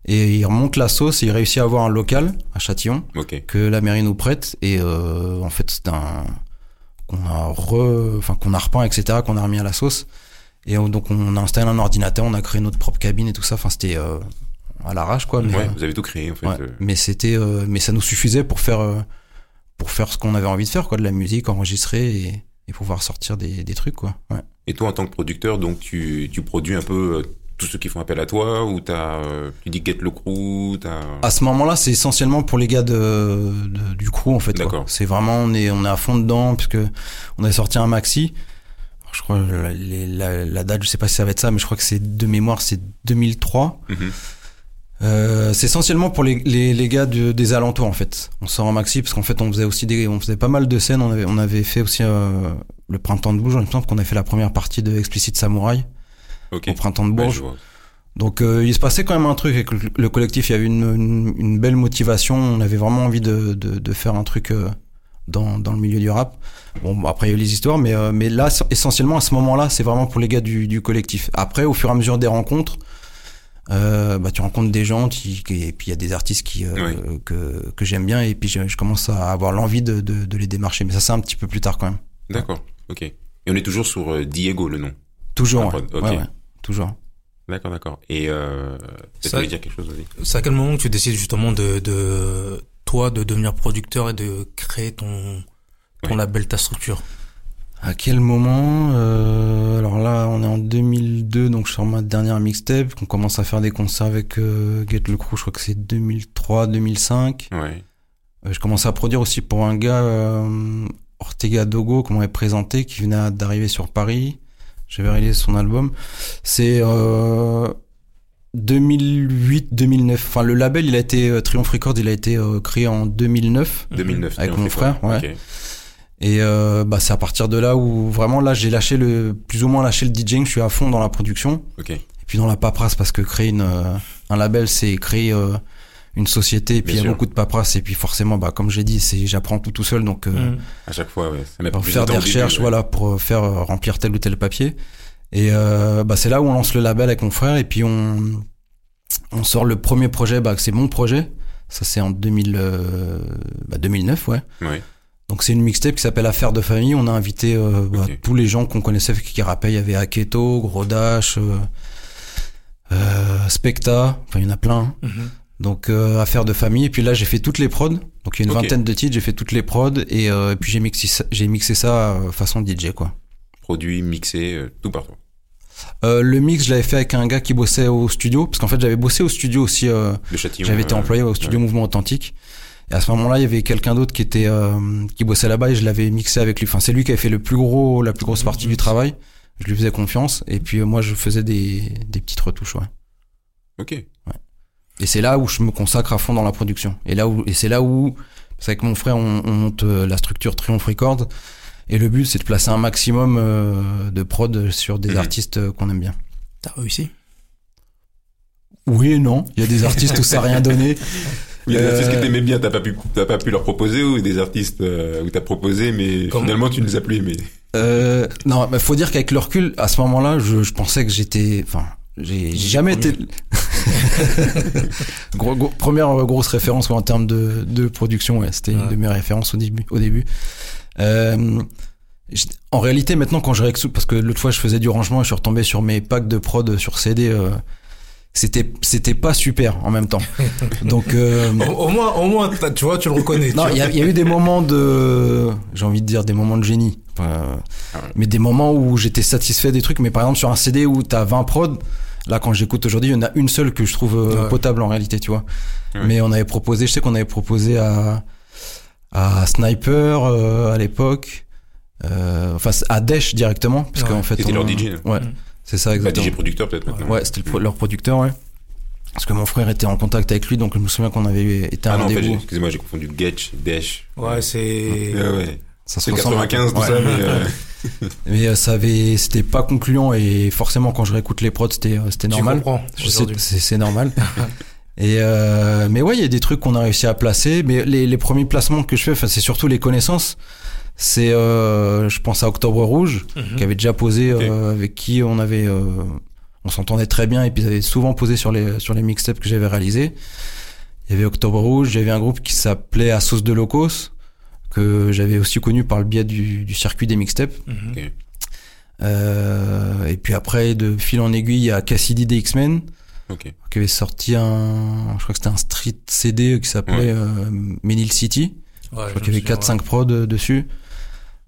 et il remonte la sauce et il réussit à avoir un local à Châtillon que la mairie nous prête et euh, en fait c'est un qu'on a re enfin qu'on a repeint etc qu'on a remis à la sauce et on- donc on a installé un ordinateur on a créé notre propre cabine et tout ça enfin c'était euh, à l'arrache quoi mais Ouais, euh, vous avez tout créé en fait. ouais. euh. mais c'était euh, mais ça nous suffisait pour faire euh, pour faire ce qu'on avait envie de faire quoi de la musique enregistrer et, et pouvoir sortir des, des trucs quoi ouais. Et toi, en tant que producteur, donc tu, tu produis un peu euh, tous ceux qui font appel à toi ou t'as, euh, tu dis get le crew, t'as. À ce moment-là, c'est essentiellement pour les gars de, de- du crew en fait. quoi. D'accord. C'est vraiment on est on est à fond dedans puisque on a sorti un maxi. Je crois la, les- la, la date, je sais pas si ça va être ça, mais je crois que c'est de mémoire, c'est 2003. Mhm. Euh, c'est essentiellement pour les, les, les gars de- des alentours en fait. On sort un maxi parce qu'en fait on faisait aussi des, on faisait pas mal de scènes. On avait, on avait fait aussi euh, le printemps de Bourges. Il me semble qu'on a fait la première partie de Explicit Samouraï Ok. au printemps de Ouais, Bourges. vois. Donc euh, il se passait quand même un truc avec le, le collectif. Il y avait une, une, une belle motivation. On avait vraiment envie de, de, de faire un truc euh, dans, dans le milieu du rap. Bon, bon, après il y a eu les histoires, mais, euh, mais là, essentiellement à ce moment-là, c'est vraiment pour les gars du, du collectif. Après, au fur et à mesure des rencontres, euh, bah, tu rencontres des gens, qui, et puis il y a des artistes qui, euh, Oui. que, que j'aime bien, et puis je, je commence à avoir l'envie de, de, de les démarcher. Mais ça, c'est un petit peu plus tard quand même. D'accord. Ok. Et on est toujours sur euh, Diego, le nom. Toujours, ouais. Ouais, ouais, toujours. D'accord, d'accord. Et euh, Ça- dire quelque chose, vas-y. C'est à quel moment que tu décides justement de, de toi de devenir producteur et de créer ton ton Ouais. label, ta structure? À quel moment euh, Alors là, on est en 2002, donc je sors ma dernière mixtape. On commence à faire des concerts avec euh, Get le Crew, je crois que c'est 2003, 2005. Ouais. Euh, je commence à produire aussi pour un gars, euh, Ortega Dogo, qu'on m'avait présenté, qui venait d'arriver sur Paris. J'avais réalisé son album. C'est euh, 2008-2009. Enfin, le label, il a été euh, Triumph Records, il a été euh, créé en 2009 2009. avec mon frère, ouais. Et euh, bah c'est à partir de là où vraiment là j'ai lâché le plus ou moins lâché le DJing. Je suis à fond dans la production Ok. et puis dans la paperasse parce que créer une euh, un label, c'est créer euh, une société et puis il y a sûr. beaucoup de paperasse et puis forcément bah comme j'ai dit c'est j'apprends tout tout seul donc euh, Mm. À chaque fois, ouais. Ça pour faire de des début, recherches, ouais. voilà, pour euh, faire euh, remplir tel ou tel papier. Et euh, bah, c'est là où on lance le label avec mon frère et puis on on sort le premier projet, bah, c'est mon projet. Ça c'est en 2000, euh, bah, 2009, ouais. Ouais. Donc c'est une mixtape qui s'appelle Affaires de famille. On a invité euh, bah, tous les gens qu'on connaissait qui rappaient. Il y avait Aketo, Gros Dash, euh, euh, Specta. Enfin il y en a plein. hein. Mhm. Donc euh, affaires de famille. Et puis là j'ai fait toutes les prods. Donc il y a une vingtaine de titres. J'ai fait toutes les prods et, euh, et puis j'ai mixé ça, j'ai mixé ça euh, façon DJ quoi. Produit, mixé, euh, tout partout. Euh, le mix je l'avais fait avec un gars qui bossait au studio parce qu'en fait j'avais bossé au studio aussi. euh, j'avais été employé au studio Mouvement Authentique. Et à ce moment-là, il y avait quelqu'un d'autre qui était euh, qui bossait là-bas et je l'avais mixé avec lui. Enfin, c'est lui qui avait fait le plus gros, la plus grosse partie du travail. Je lui faisais confiance et puis euh, moi je faisais des, des petites retouches. Ouais. Ok. Et c'est là où je me consacre à fond dans la production. Et là où et c'est là où c'est avec mon frère on, on monte euh, la structure Triumph Records et le but c'est de placer un maximum euh, de prod sur des Mhm. artistes euh, qu'on aime bien. T'as réussi Oui et non. Il y a des artistes où ça a rien donné. Il y a des Euh, artistes que t'aimais bien, t'as pas pu, t'as pas pu leur proposer, ou des artistes euh, où t'as proposé, mais Comme- finalement tu ne les as plus aimés. Euh, non, mais faut dire qu'avec le recul, à ce moment-là, je, je pensais que j'étais, enfin, j'ai jamais été. (laughs) Gros- gros- première grosse référence en termes de, de production, ouais, c'était une de mes références au début. Au début. Euh, en réalité, maintenant, quand je réexou, parce que l'autre fois, je faisais du rangement et je suis retombé sur mes packs de prod sur CD. Euh, c'était c'était pas super en même temps. (laughs) Donc euh, au, au moins, au moins, tu vois, tu le reconnais. non, il y, a- il y a eu des moments de, j'ai envie de dire des moments de génie, Ah mais des moments où j'étais satisfait des trucs. Mais par exemple sur un CD où t'as 20 prods, là quand j'écoute aujourd'hui, il y en a une seule que je trouve euh, Ouais. potable en réalité, tu vois. Ouais. Mais on avait proposé, je sais qu'on avait proposé à à Sniper euh, à l'époque, euh, enfin à Dash directement, parce Ouais. qu'en fait, C'était leur DJ, Ouais, c'est ça Bah, exactement. DJ producteur peut-être maintenant. Ouais, c'était le pro- leur producteur, ouais. Parce que mon frère était en contact avec lui, donc je me souviens qu'on avait été à Ah un rendez-vous. excusez-moi, j'ai confondu Getch, Dash. Ouais, c'est. Ouais, ouais. Ça se C'est ressemble un peu. 95, tout Ouais. ça, mais (laughs) euh, (laughs) Mais euh, ça avait, c'était pas concluant et forcément quand je réécoute les prods, c'était, euh, c'était normal. Je c'est, normal. (laughs) et euh, mais ouais, il y a des trucs qu'on a réussi à placer. Mais les, les premiers placements que je fais, c'est surtout les connaissances. C'est, euh, je pense à Octobre Rouge, Mhm. qui avait déjà posé, euh, avec qui on avait, on s'entendait très bien et puis ils avaient souvent posé sur les sur les mixtapes que j'avais réalisés. Il y avait Octobre Rouge, j'avais un groupe qui s'appelait À Sauce de Locos que j'avais aussi connu par le biais du, du circuit des mixtapes. Mhm. Ok. Euh, et puis après, de fil en aiguille, il y a Cassidy des X-Men, ok. qui avait sorti un, je crois que c'était un street CD qui s'appelait euh, Menil City. Ouais, Je crois qu'il y avait souviens, 4-5 prods euh, dessus.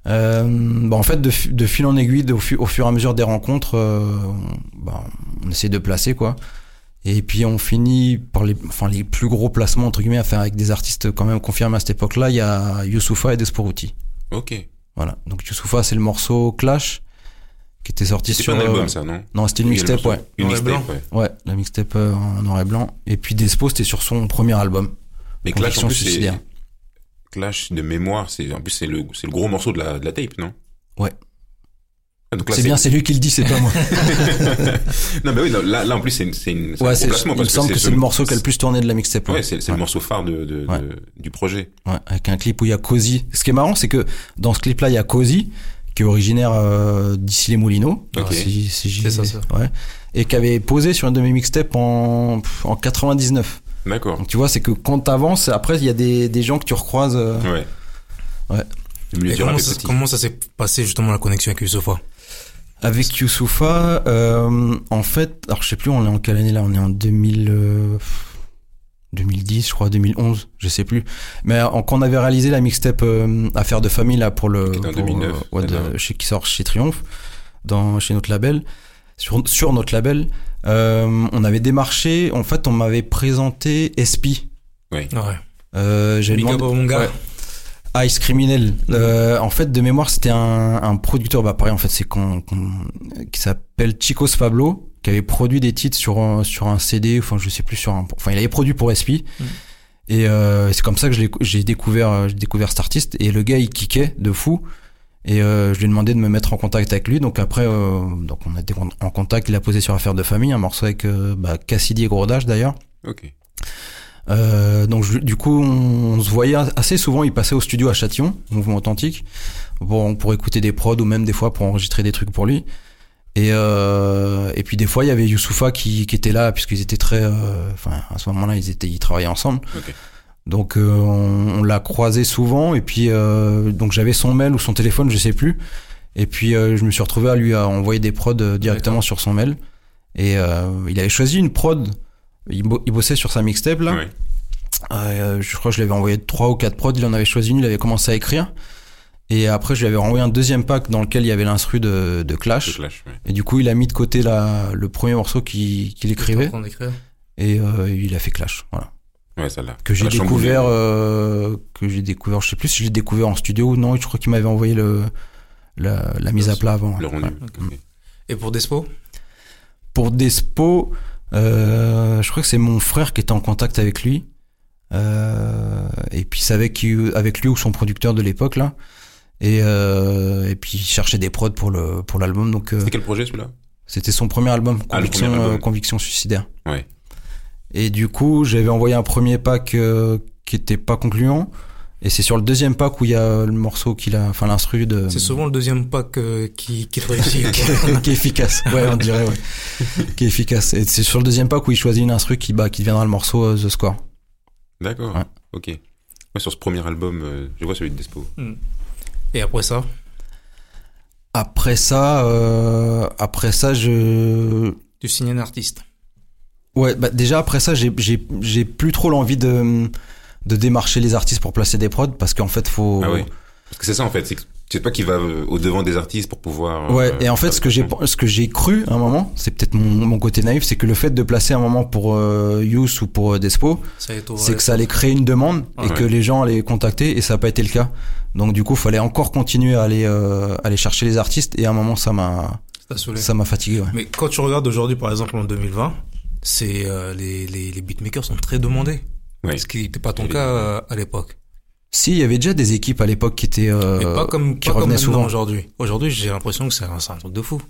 Euh, bah en fait, de, fi- de fil en aiguille, de- au, fu- au fur et à mesure des rencontres, euh, on, bah, on essaie de placer quoi. Et puis on finit par les, enfin les plus gros placements entre guillemets à faire avec des artistes quand même confirmés à cette époque-là. Il y a Youssoufa et Desporuti. Ok. Voilà. Donc Youssoufa, c'est le morceau Clash qui était sorti C'était sur. pas un euh, album, ça, non Non, c'était une mixtape, ouais. Une Noir et mixtape, blanc. ouais. Ouais, la mixtape euh, en noir et blanc. Et puis Despo, c'était sur son premier album. Mais Clash, en plus, c'est... suicidaire. Clash de mémoire, c'est en plus c'est le c'est le gros morceau de la de la tape, non? Ouais. Ah, C'est bien, c'est lui qui le dit, c'est pas moi. (laughs) non, mais oui, non, là, là en plus c'est une- un ouais, gros c'est, placement il me semble que ce- c'est le morceau qui a le plus tourné de la mixtape. Ouais, c'est le morceau phare de, de, Ouais. de- du projet. Ouais, avec un clip où il y a Cozy. Ce qui est marrant, c'est que dans ce clip-là, il y a Cozy, qui est originaire euh, d'ici les Moulineaux. Ok. Si, si j'y- C'est ça, ça. Ouais. Et qui avait posé sur une de mes mixtapes en, en 99. D'accord. Tu vois, c'est que quand t'avances, après, il y a des, des gens que tu recroises. euh, Ouais. Ouais. Et comment ça, petit. comment ça s'est passé justement la connexion avec Yusufa Avec Youssoufa, euh, en fait, alors je sais plus, on est en quelle année là? On est en 2000, euh, 2010, je crois, 2011, je sais plus. Mais en- quand on avait réalisé la mixtape euh, Affaires de famille là pour le, Qui pour, 2009, euh, ouais, de- chez, qui sort chez Triomphe, dans chez notre label, sur, sur notre label, euh, on avait démarché. En fait, on m'avait présenté Espi. Ouais. Euh, up demandé- au mon gars. Ouais. Ice Criminel. Euh, en fait, de mémoire, c'était un, un producteur, bah pareil, en fait, c'est qu'on, qu'on- qui s'appelle Chicos Pablo, qui avait produit des titres sur un, sur un CD, enfin, je sais plus sur un, enfin, il avait produit pour SP. Mm. Et euh, c'est comme ça que je l'ai- j'ai découvert, euh, j'ai découvert cet artiste. Et le gars, il kickait de fou. Et euh, je lui ai demandé de me mettre en contact avec lui. Donc après, euh, donc on a été en- contact. Il a posé sur Affaire de famille, un morceau avec euh, bah, Cassidy et d'ailleurs. Ok. Euh, donc je- du coup, on, se voyait assez souvent. Il passait au studio à Châtillon, Mouvement Authentique, pour, pour écouter des prods ou même des fois pour enregistrer des trucs pour lui. Et, euh, et puis des fois, il y avait Youssoufa qui, qui était là puisqu'ils étaient très, euh, enfin à ce moment-là, ils étaient, ils travaillaient ensemble. Donc euh, on, on l'a croisé souvent. Et puis euh, donc j'avais son mail ou son téléphone, je sais plus. Et puis euh, je me suis retrouvé à lui à envoyer des prods directement sur son mail. Et euh, il avait choisi une prod. Il, bo- il bossait sur sa mixtape là. Ouais. Euh, je crois que je lui avais envoyé trois ou quatre prods, il en avait choisi une, il avait commencé à écrire. Et après, je lui avais renvoyé un deuxième pack dans lequel il y avait l'instru de, Clash. Clash, ouais. Et du coup, il a mis de côté la, le premier morceau qu'il écrivait. Et euh, il a fait Clash. Voilà. Ouais, ça l'a. Que j'ai découvert, euh, que j'ai découvert, je sais plus si je l'ai découvert en studio ou non. Je crois qu'il m'avait envoyé le, la, la mise à plat avant. Le rendu. Et pour Despo? Pour Despo, euh, je crois que c'est mon frère qui était en contact avec lui. Euh, et puis avec, qui- avec lui ou son producteur de l'époque là. Et, euh, et puis il cherchait des prods pour le pour l'album. Donc euh, C'était quel projet celui-là? c'était son premier album, Ah, Conviction, premier album. euh, Conviction suicidaire. Ouais. Et du coup j'avais envoyé un premier pack euh, qui était pas concluant. Et c'est sur le deuxième pack où il y a le morceau qu'il a, enfin l'instru de. C'est souvent le deuxième pack euh, qui, qui réussit. (laughs) qui est efficace. Ouais, on dirait, ouais. qui est efficace. Et c'est sur le deuxième pack où il choisit une instru qui, bah, qui deviendra le morceau euh, The Score. D'accord. Ouais. Ok. Moi, sur ce premier album, euh, je vois celui de Despo. Et après ça? Après ça, euh, après ça, je, Tu signes un artiste. ouais, bah, déjà après ça, j'ai, j'ai, j'ai plus trop l'envie de, de démarcher les artistes pour placer des prods parce qu'en fait, faut. Ah oui. Parce que c'est ça en fait, c'est que c'est toi qui vas euh, au devant des artistes pour pouvoir. Ouais, euh, et en fait, ce que j'ai, ce que j'ai cru à un moment, c'est peut-être mon, mon côté naïf, c'est que le fait de placer un moment pour euh, Youth ou pour euh, Despo, c'est que ça allait créer une demande et Ouais. que les gens allaient contacter et ça n'a pas été le cas. Donc du coup, il fallait encore continuer à aller euh, aller chercher les artistes et à un moment ça m'a ça m'a fatigué. Ouais. Mais quand tu regardes aujourd'hui, par exemple, en 2020, c'est euh, les, les, les beatmakers sont très demandés. Ce qui n'était pas ton cas euh, à l'époque. Si, il y avait déjà des équipes à l'époque qui étaient euh, Mais pas comme, qui pas revenaient souvent. aujourd'hui. Aujourd'hui, j'ai l'impression que c'est un, un truc de fou.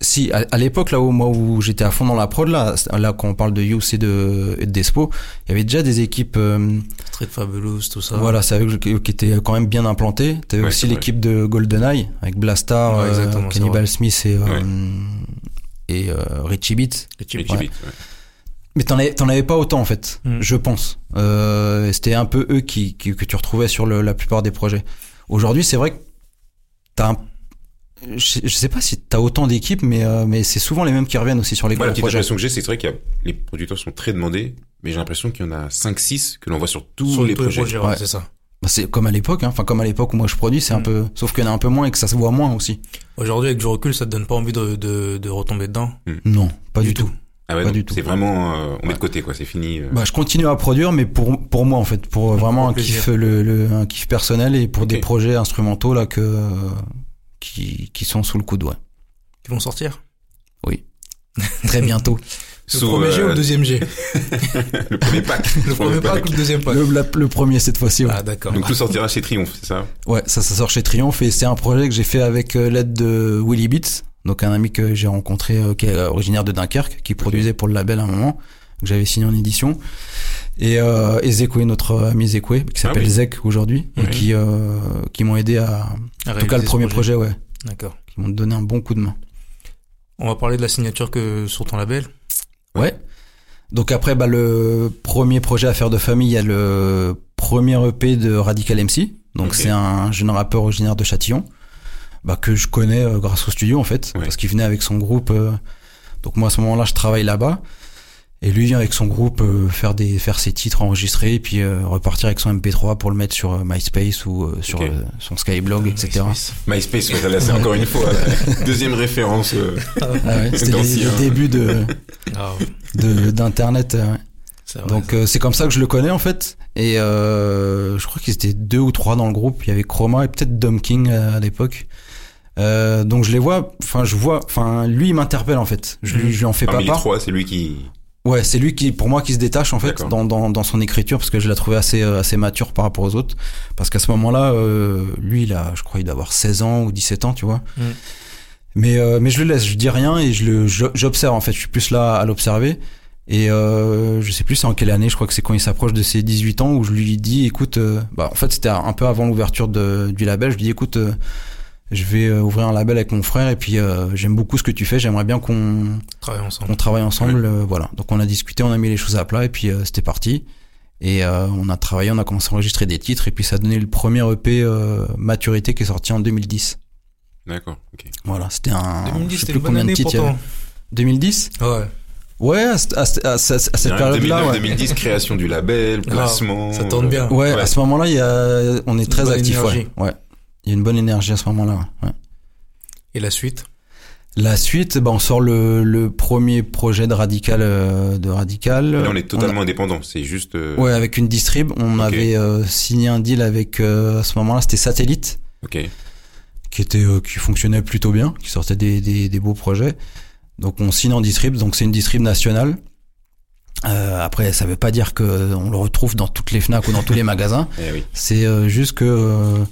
Si, à, à l'époque là où moi où j'étais à fond dans la prod là, là quand on parle de Youth et de et de Despo, il y avait déjà des équipes. euh, Street Fabulous, tout ça. Voilà, c'est avec qui qui étaient quand même bien implantés. T'avais Ouais, aussi l'équipe de GoldenEye avec Blastar, Ouais, euh, Cannibal. Smith et euh, Ouais. et Richie types- Richie. Beat. Mais t'en avais, t'en avais pas autant en fait, Mm. je pense. Euh, c'était un peu eux qui, qui- que tu retrouvais sur le- la plupart des projets. Aujourd'hui, c'est vrai que t'as un, je, je sais pas si t'as autant d'équipes, mais euh, mais c'est souvent les mêmes qui reviennent aussi sur les Moi, la gros petite projets. impression que j'ai, c'est que c'est vrai qu'il y a, les producteurs sont très demandés, mais j'ai l'impression qu'il y en a 5-6 que l'on voit sur tous sur les projets. ouais, c'est ça. Bah, c'est comme à l'époque, hein. enfin comme à l'époque où moi je produis, c'est un Mm. peu, sauf qu'il y en a un peu moins et que ça se voit moins aussi. Aujourd'hui, avec du recul, ça te donne pas envie de, de, de retomber dedans? Non, pas du, tout. Ah ouais, Pas du tout. c'est vraiment, euh, on met de côté, quoi, c'est fini. euh. Bah, je continue à produire, mais pour pour moi en fait, pour euh, vraiment Pour un kiff, le, le- un kiff personnel et pour des projets instrumentaux là que euh, qui qui sont sous le coude, ouais. Ils vont sortir? Très bientôt. (laughs) Le Sous, premier G ou le deuxième G? (laughs) Le premier pack. Le premier pack ou le deuxième pack le, la- le premier cette fois-ci. Ouais. Ah, d'accord. Donc tout sortira chez Triomphe, c'est ça? Ouais, ça ça sort chez Triomphe et c'est un projet que j'ai fait avec euh, l'aide de Willy Beats, donc un ami que j'ai rencontré euh, qui est originaire de Dunkerque, qui produisait pour le label à un moment que j'avais signé en édition. Et, euh, et Zekwe, notre ami Zekwe, qui s'appelle Ah oui. Zek aujourd'hui, et qui, euh, qui m'ont aidé à, À en tout cas le premier projet, ouais, D'accord. qui m'ont donné un bon coup de main. On va parler de la signature que sur ton label. Ouais. Donc après, bah, le premier projet Affaire de famille, il y a le premier EP de Radical MC. Donc c'est un jeune rappeur originaire de Châtillon, bah, que je connais euh, grâce au studio en fait, Ouais. parce qu'il venait avec son groupe. euh, donc moi à ce moment-là, je travaille là-bas. Et lui vient avec son groupe euh, faire des faire ses titres enregistrés et puis euh, repartir avec son MP3 pour le mettre sur euh, MySpace ou euh, sur euh, son Skyblog, etc. MySpace, ouais, là, c'est encore une fois deuxième référence. euh, Ah ouais, C'était (laughs) débuts de Ah, de- d'internet. euh, ouais. Donc euh, c'est comme ça que je le connais en fait. Et euh, je crois qu'ils étaient deux ou trois dans le groupe. Il y avait Chroma et peut-être Dom King euh, à l'époque. Euh, donc je les vois. Enfin je vois. Enfin lui il m'interpelle en fait. Je lui, je lui en fais Parmi pas les part. trois, c'est lui qui. Ouais, c'est lui qui, pour moi, qui se détache en fait dans, dans, dans son écriture parce que je l'ai trouvé assez euh, assez mature par rapport aux autres. Parce qu'à ce moment-là, euh, lui, il a, je crois, il doit avoir 16 ans ou 17 ans, tu vois. Mm. Mais euh, mais je le laisse, je dis rien et je le j'observe en fait. Je suis plus là à l'observer. Et euh, je sais plus c'est en quelle année. Je crois que c'est quand il s'approche de ses 18 ans où je lui dis, écoute, euh, bah en fait c'était un peu avant l'ouverture de, du label. Je lui dis, écoute. euh, je vais euh, ouvrir un label avec mon frère et puis euh, j'aime beaucoup ce que tu fais. J'aimerais bien qu'on Travailler ensemble. on travaille ensemble, euh, voilà. Donc on a discuté, on a mis les choses à plat et puis euh, c'était parti. Et euh, on a travaillé, on a commencé à enregistrer des titres et puis ça a donné le premier EP euh, Maturité qui est sorti en 2010. D'accord, ok. Voilà, c'était un. 2010, je sais c'était plus une bonne combien de année titres il y avait. pourtant. 2010 Ouais. Ouais, à, ce- à ce- à ce- à cette période-là. Ouais. 2009-2010, création du label, (laughs) placement. ça tourne bien. Ouais, Ouais. à ce moment-là, il y a, on est très actif. Ouais. énergie. ouais. Il y a une bonne énergie à ce moment-là. ouais. Et la suite? La suite, bah, on sort le, le premier projet de Radical. euh, de Radical. Là, on est a- totalement indépendant. C'est juste. euh, Ouais, avec une distrib, on avait euh, signé un deal avec euh, à ce moment-là, c'était Satellite, Ok. qui était euh, qui fonctionnait plutôt bien, qui sortait des, des, des beaux projets. Donc on signe en distrib, donc c'est une distrib nationale. Euh, après, ça veut pas dire que on le retrouve dans toutes les Fnac ou dans tous les magasins. (laughs) Eh oui. C'est euh, juste que euh,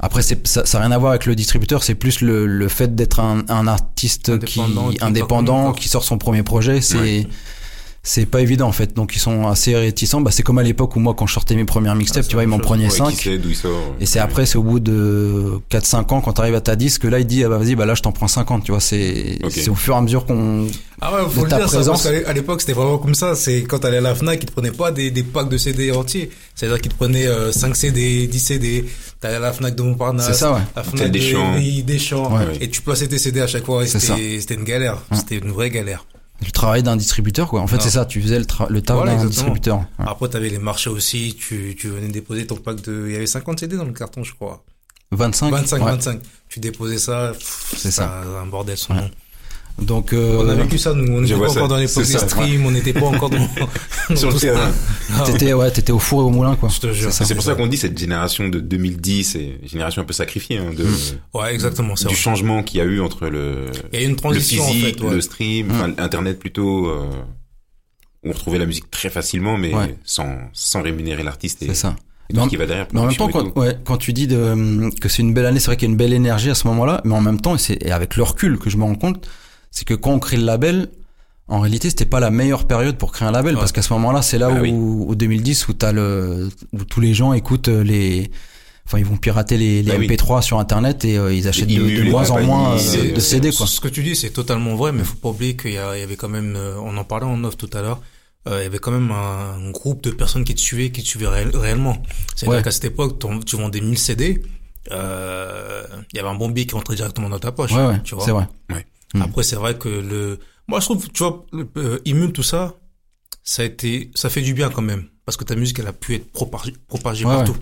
après c'est ça, ça a rien à voir avec le distributeur, c'est plus le, le fait d'être un, un artiste Indépendant, qui indépendant qui sort son premier projet, c'est Ouais. C'est pas évident en fait. Donc ils sont assez réticents. Bah c'est comme à l'époque où moi quand je sortais mes premières mixtapes, Ah, tu vois, ils m'en prenaient Ouais, 5 qui sait d'où il sort. et c'est après c'est au bout de 4 5 ans quand tu arrives à ta disque là il dit ah bah vas-y bah là je t'en prends 50, tu vois, c'est Ok. c'est au fur et à mesure qu'on Ah ouais, faut De le ta dire ça, présence. parce qu'à l'é- à l'époque, c'était vraiment comme ça. C'est quand t'allais à la FNAC, ils te prenaient pas des, des packs de CD entiers. C'est-à-dire qu'ils te prenaient euh, 5 CD, 10 CD. T'allais à la FNAC de Montparnasse. C'est ça, ouais. La FNAC des de Champs. Rille, des Champs. Ouais. Et tu plaçais tes CD à chaque fois. C'était c'était une galère. Ouais. C'était une vraie galère. Le travail d'un distributeur quoi. En fait, Non. c'est ça, tu faisais le, tra- le taf Voilà, d'un distributeur. Ouais. Après, t'avais les marchés aussi. Tu, tu venais déposer ton pack de... Il y avait 50 CD dans le carton, je crois. 25 25, ouais. 25. Tu déposais ça. C'est ça. Un bordel son Ouais. nom. Donc euh, On a vécu ça, nous. On n'était pas ça. encore dans l'époque C'est des streams. On n'était pas encore dans, dans (laughs) Sur le terrain. Ah, T'étais ouais, t'étais au four et au moulin quoi. Je te jure. C'est. C'est pour ça qu'on dit cette génération de 2010, et génération un peu sacrifiée, hein, de, (laughs) Ouais, exactement. C'est du vrai. changement qu'il y a eu entre le, Il y a eu une le transition, physique, en fait. ouais. le stream, enfin, Internet plutôt, euh, où on retrouvait la musique très facilement, mais Ouais. sans, sans rémunérer l'artiste et, C'est ça. et tout ce qui va derrière. Mais en même temps, quand, ouais, quand tu dis de, que c'est une belle année, c'est vrai qu'il y a une belle énergie à ce moment-là, mais en même temps, et, c'est, et avec le recul que je me rends compte, c'est que quand on crée le label, en réalité, c'était pas la meilleure période pour créer un label, Ouais. parce qu'à ce moment-là, c'est là Ah où, oui. au 2010, où t'as le, où tous les gens écoutent les, enfin, ils vont pirater les, les Bah oui. MP3 sur Internet et euh, ils achètent de, de moins en moins euh, de CD, quoi. Ce que tu dis, c'est totalement vrai, mais faut pas oublier qu'il y, avait quand même, euh, on en parlait en off tout à l'heure, euh, il y avait quand même un, groupe de personnes qui te suivaient, qui te suivaient réel- réellement. C'est-à-dire Ouais. qu'à cette époque, ton- tu vendais 1000 CD, euh, il y avait un bon billet qui rentrait directement dans ta poche. Ouais, ouais, tu vois. c'est vrai. Mm. Après, c'est vrai que le, moi, je trouve, tu vois, le, euh, Immune, tout ça, ça a été, ça fait du bien quand même. Parce que ta musique, elle a pu être propagée, propagée Ouais, partout.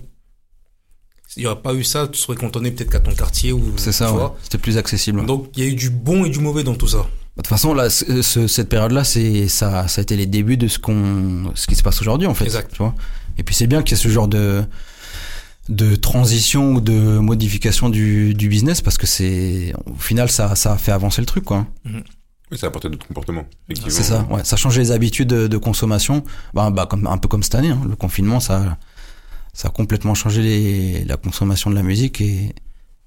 S'il n'y aurait pas eu ça, tu serais cantonné peut-être qu'à ton quartier ou, C'est ça, ouais. C'était plus accessible. Donc, il y a eu du bon et du mauvais dans tout ça. De toute façon, là, ce- ce- cette période-là, c'est ça, ça a été les débuts de ce qu'on, ce qui se passe aujourd'hui, en fait. Exact. Tu vois. Et puis c'est bien qu'il y ait ce genre de de transition ou de modification du, du business parce que c'est au final ça ça a fait avancer le truc quoi. Oui, ça apportait d'autres comportements. effectivement. C'est ça. Ouais, ça change les habitudes de, de consommation. Bah, bah comme un peu comme cette année, hein. le confinement ça ça a complètement changé les, la consommation de la musique et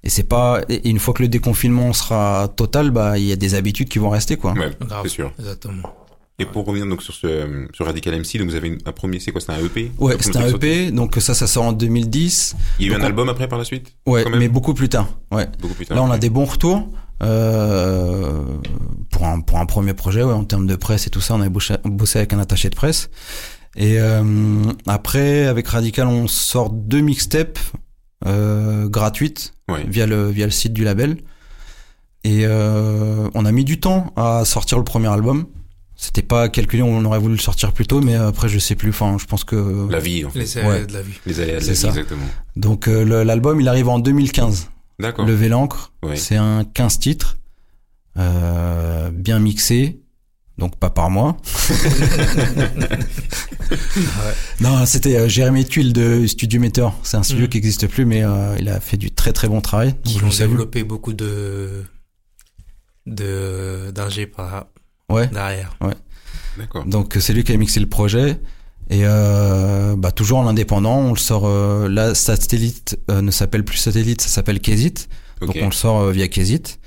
et c'est pas et une fois que le déconfinement sera total, bah il y a des habitudes qui vont rester quoi. Ouais, c'est sûr. Exactement. Et pour revenir donc sur ce, sur Radical MC, donc vous avez une- un premier, c'est quoi, c'était un EP? Ouais, premier un EP, donc ça, ça sort en 2010. Il y a eu Donc un album après par la suite? Ouais, mais beaucoup plus tard. Ouais. Beaucoup plus tard. Là, on a des bons retours euh, pour un pour un premier projet, ouais, en termes de presse et tout ça. On avait bossé, bossé avec un attaché de presse. Et euh, après, avec Radical, on sort deux mixtapes euh, gratuites Ouais. via le via le site du label. Et euh, on a mis du temps à sortir le premier album. C'était pas calculé, on aurait voulu le sortir plus tôt, mais après je sais plus. Enfin, je pense que La vie, en fait. Les Ouais. de la vie. Les aléas de C'est la vie, ça. exactement. donc euh, le- l'album il arrive en 2015. D'accord. Lever l'encre. Ouais. C'est un 15 titres, euh, bien mixé, donc pas par moi. (laughs) Non, c'était euh, Jérémy Tuile de Studio Meter. C'est un studio Mm. qui n'existe plus, mais euh, il a fait du très très bon travail. Je ont développé beaucoup de de d'ingé par Ouais. derrière. D'accord. Donc c'est lui qui a mixé le projet. Et euh, bah, toujours en indépendant, on le sort. Euh, là, Satellite euh, ne s'appelle plus Satellite, ça s'appelle Kézit. Ok. Donc on le sort euh, via Kézit.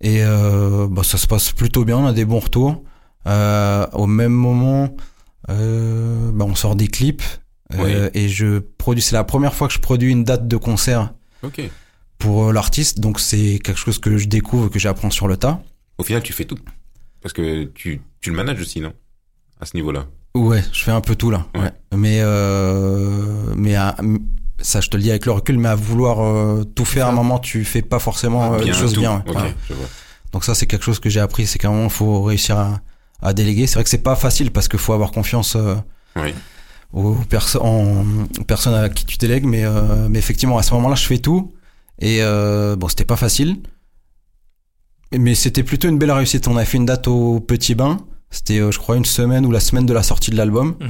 Et euh, bah, ça se passe plutôt bien, on a des bons retours. Euh, au même moment, euh, bah, on sort des clips. Euh, et je produis. C'est la première fois que je produis une date de concert Ok. pour l'artiste. Donc c'est quelque chose que je découvre, que j'apprends sur le tas. Au final, tu fais tout. Parce que tu, tu le manages aussi, non? À ce niveau-là. Ouais, je fais un peu tout là. Ouais. Ouais. Mais euh, mais à- ça, je te le dis avec le recul, mais à vouloir euh, tout faire, à un moment, tu fais pas forcément euh, les choses bien. ouais. Ouais. je vois. Donc ça, c'est quelque chose que j'ai appris, c'est qu'à un moment, faut réussir à, à déléguer. C'est vrai que c'est pas facile parce qu'il faut avoir confiance euh, Oui. aux, perso en- aux personnes à qui tu délègues, mais euh, mais effectivement, à ce moment-là, je fais tout. Et euh, bon, c'était pas facile, mais c'était plutôt une belle réussite. On a fait une date au Petit Bain. C'était, euh, je crois, une semaine ou la semaine de la sortie de l'album. Mhm.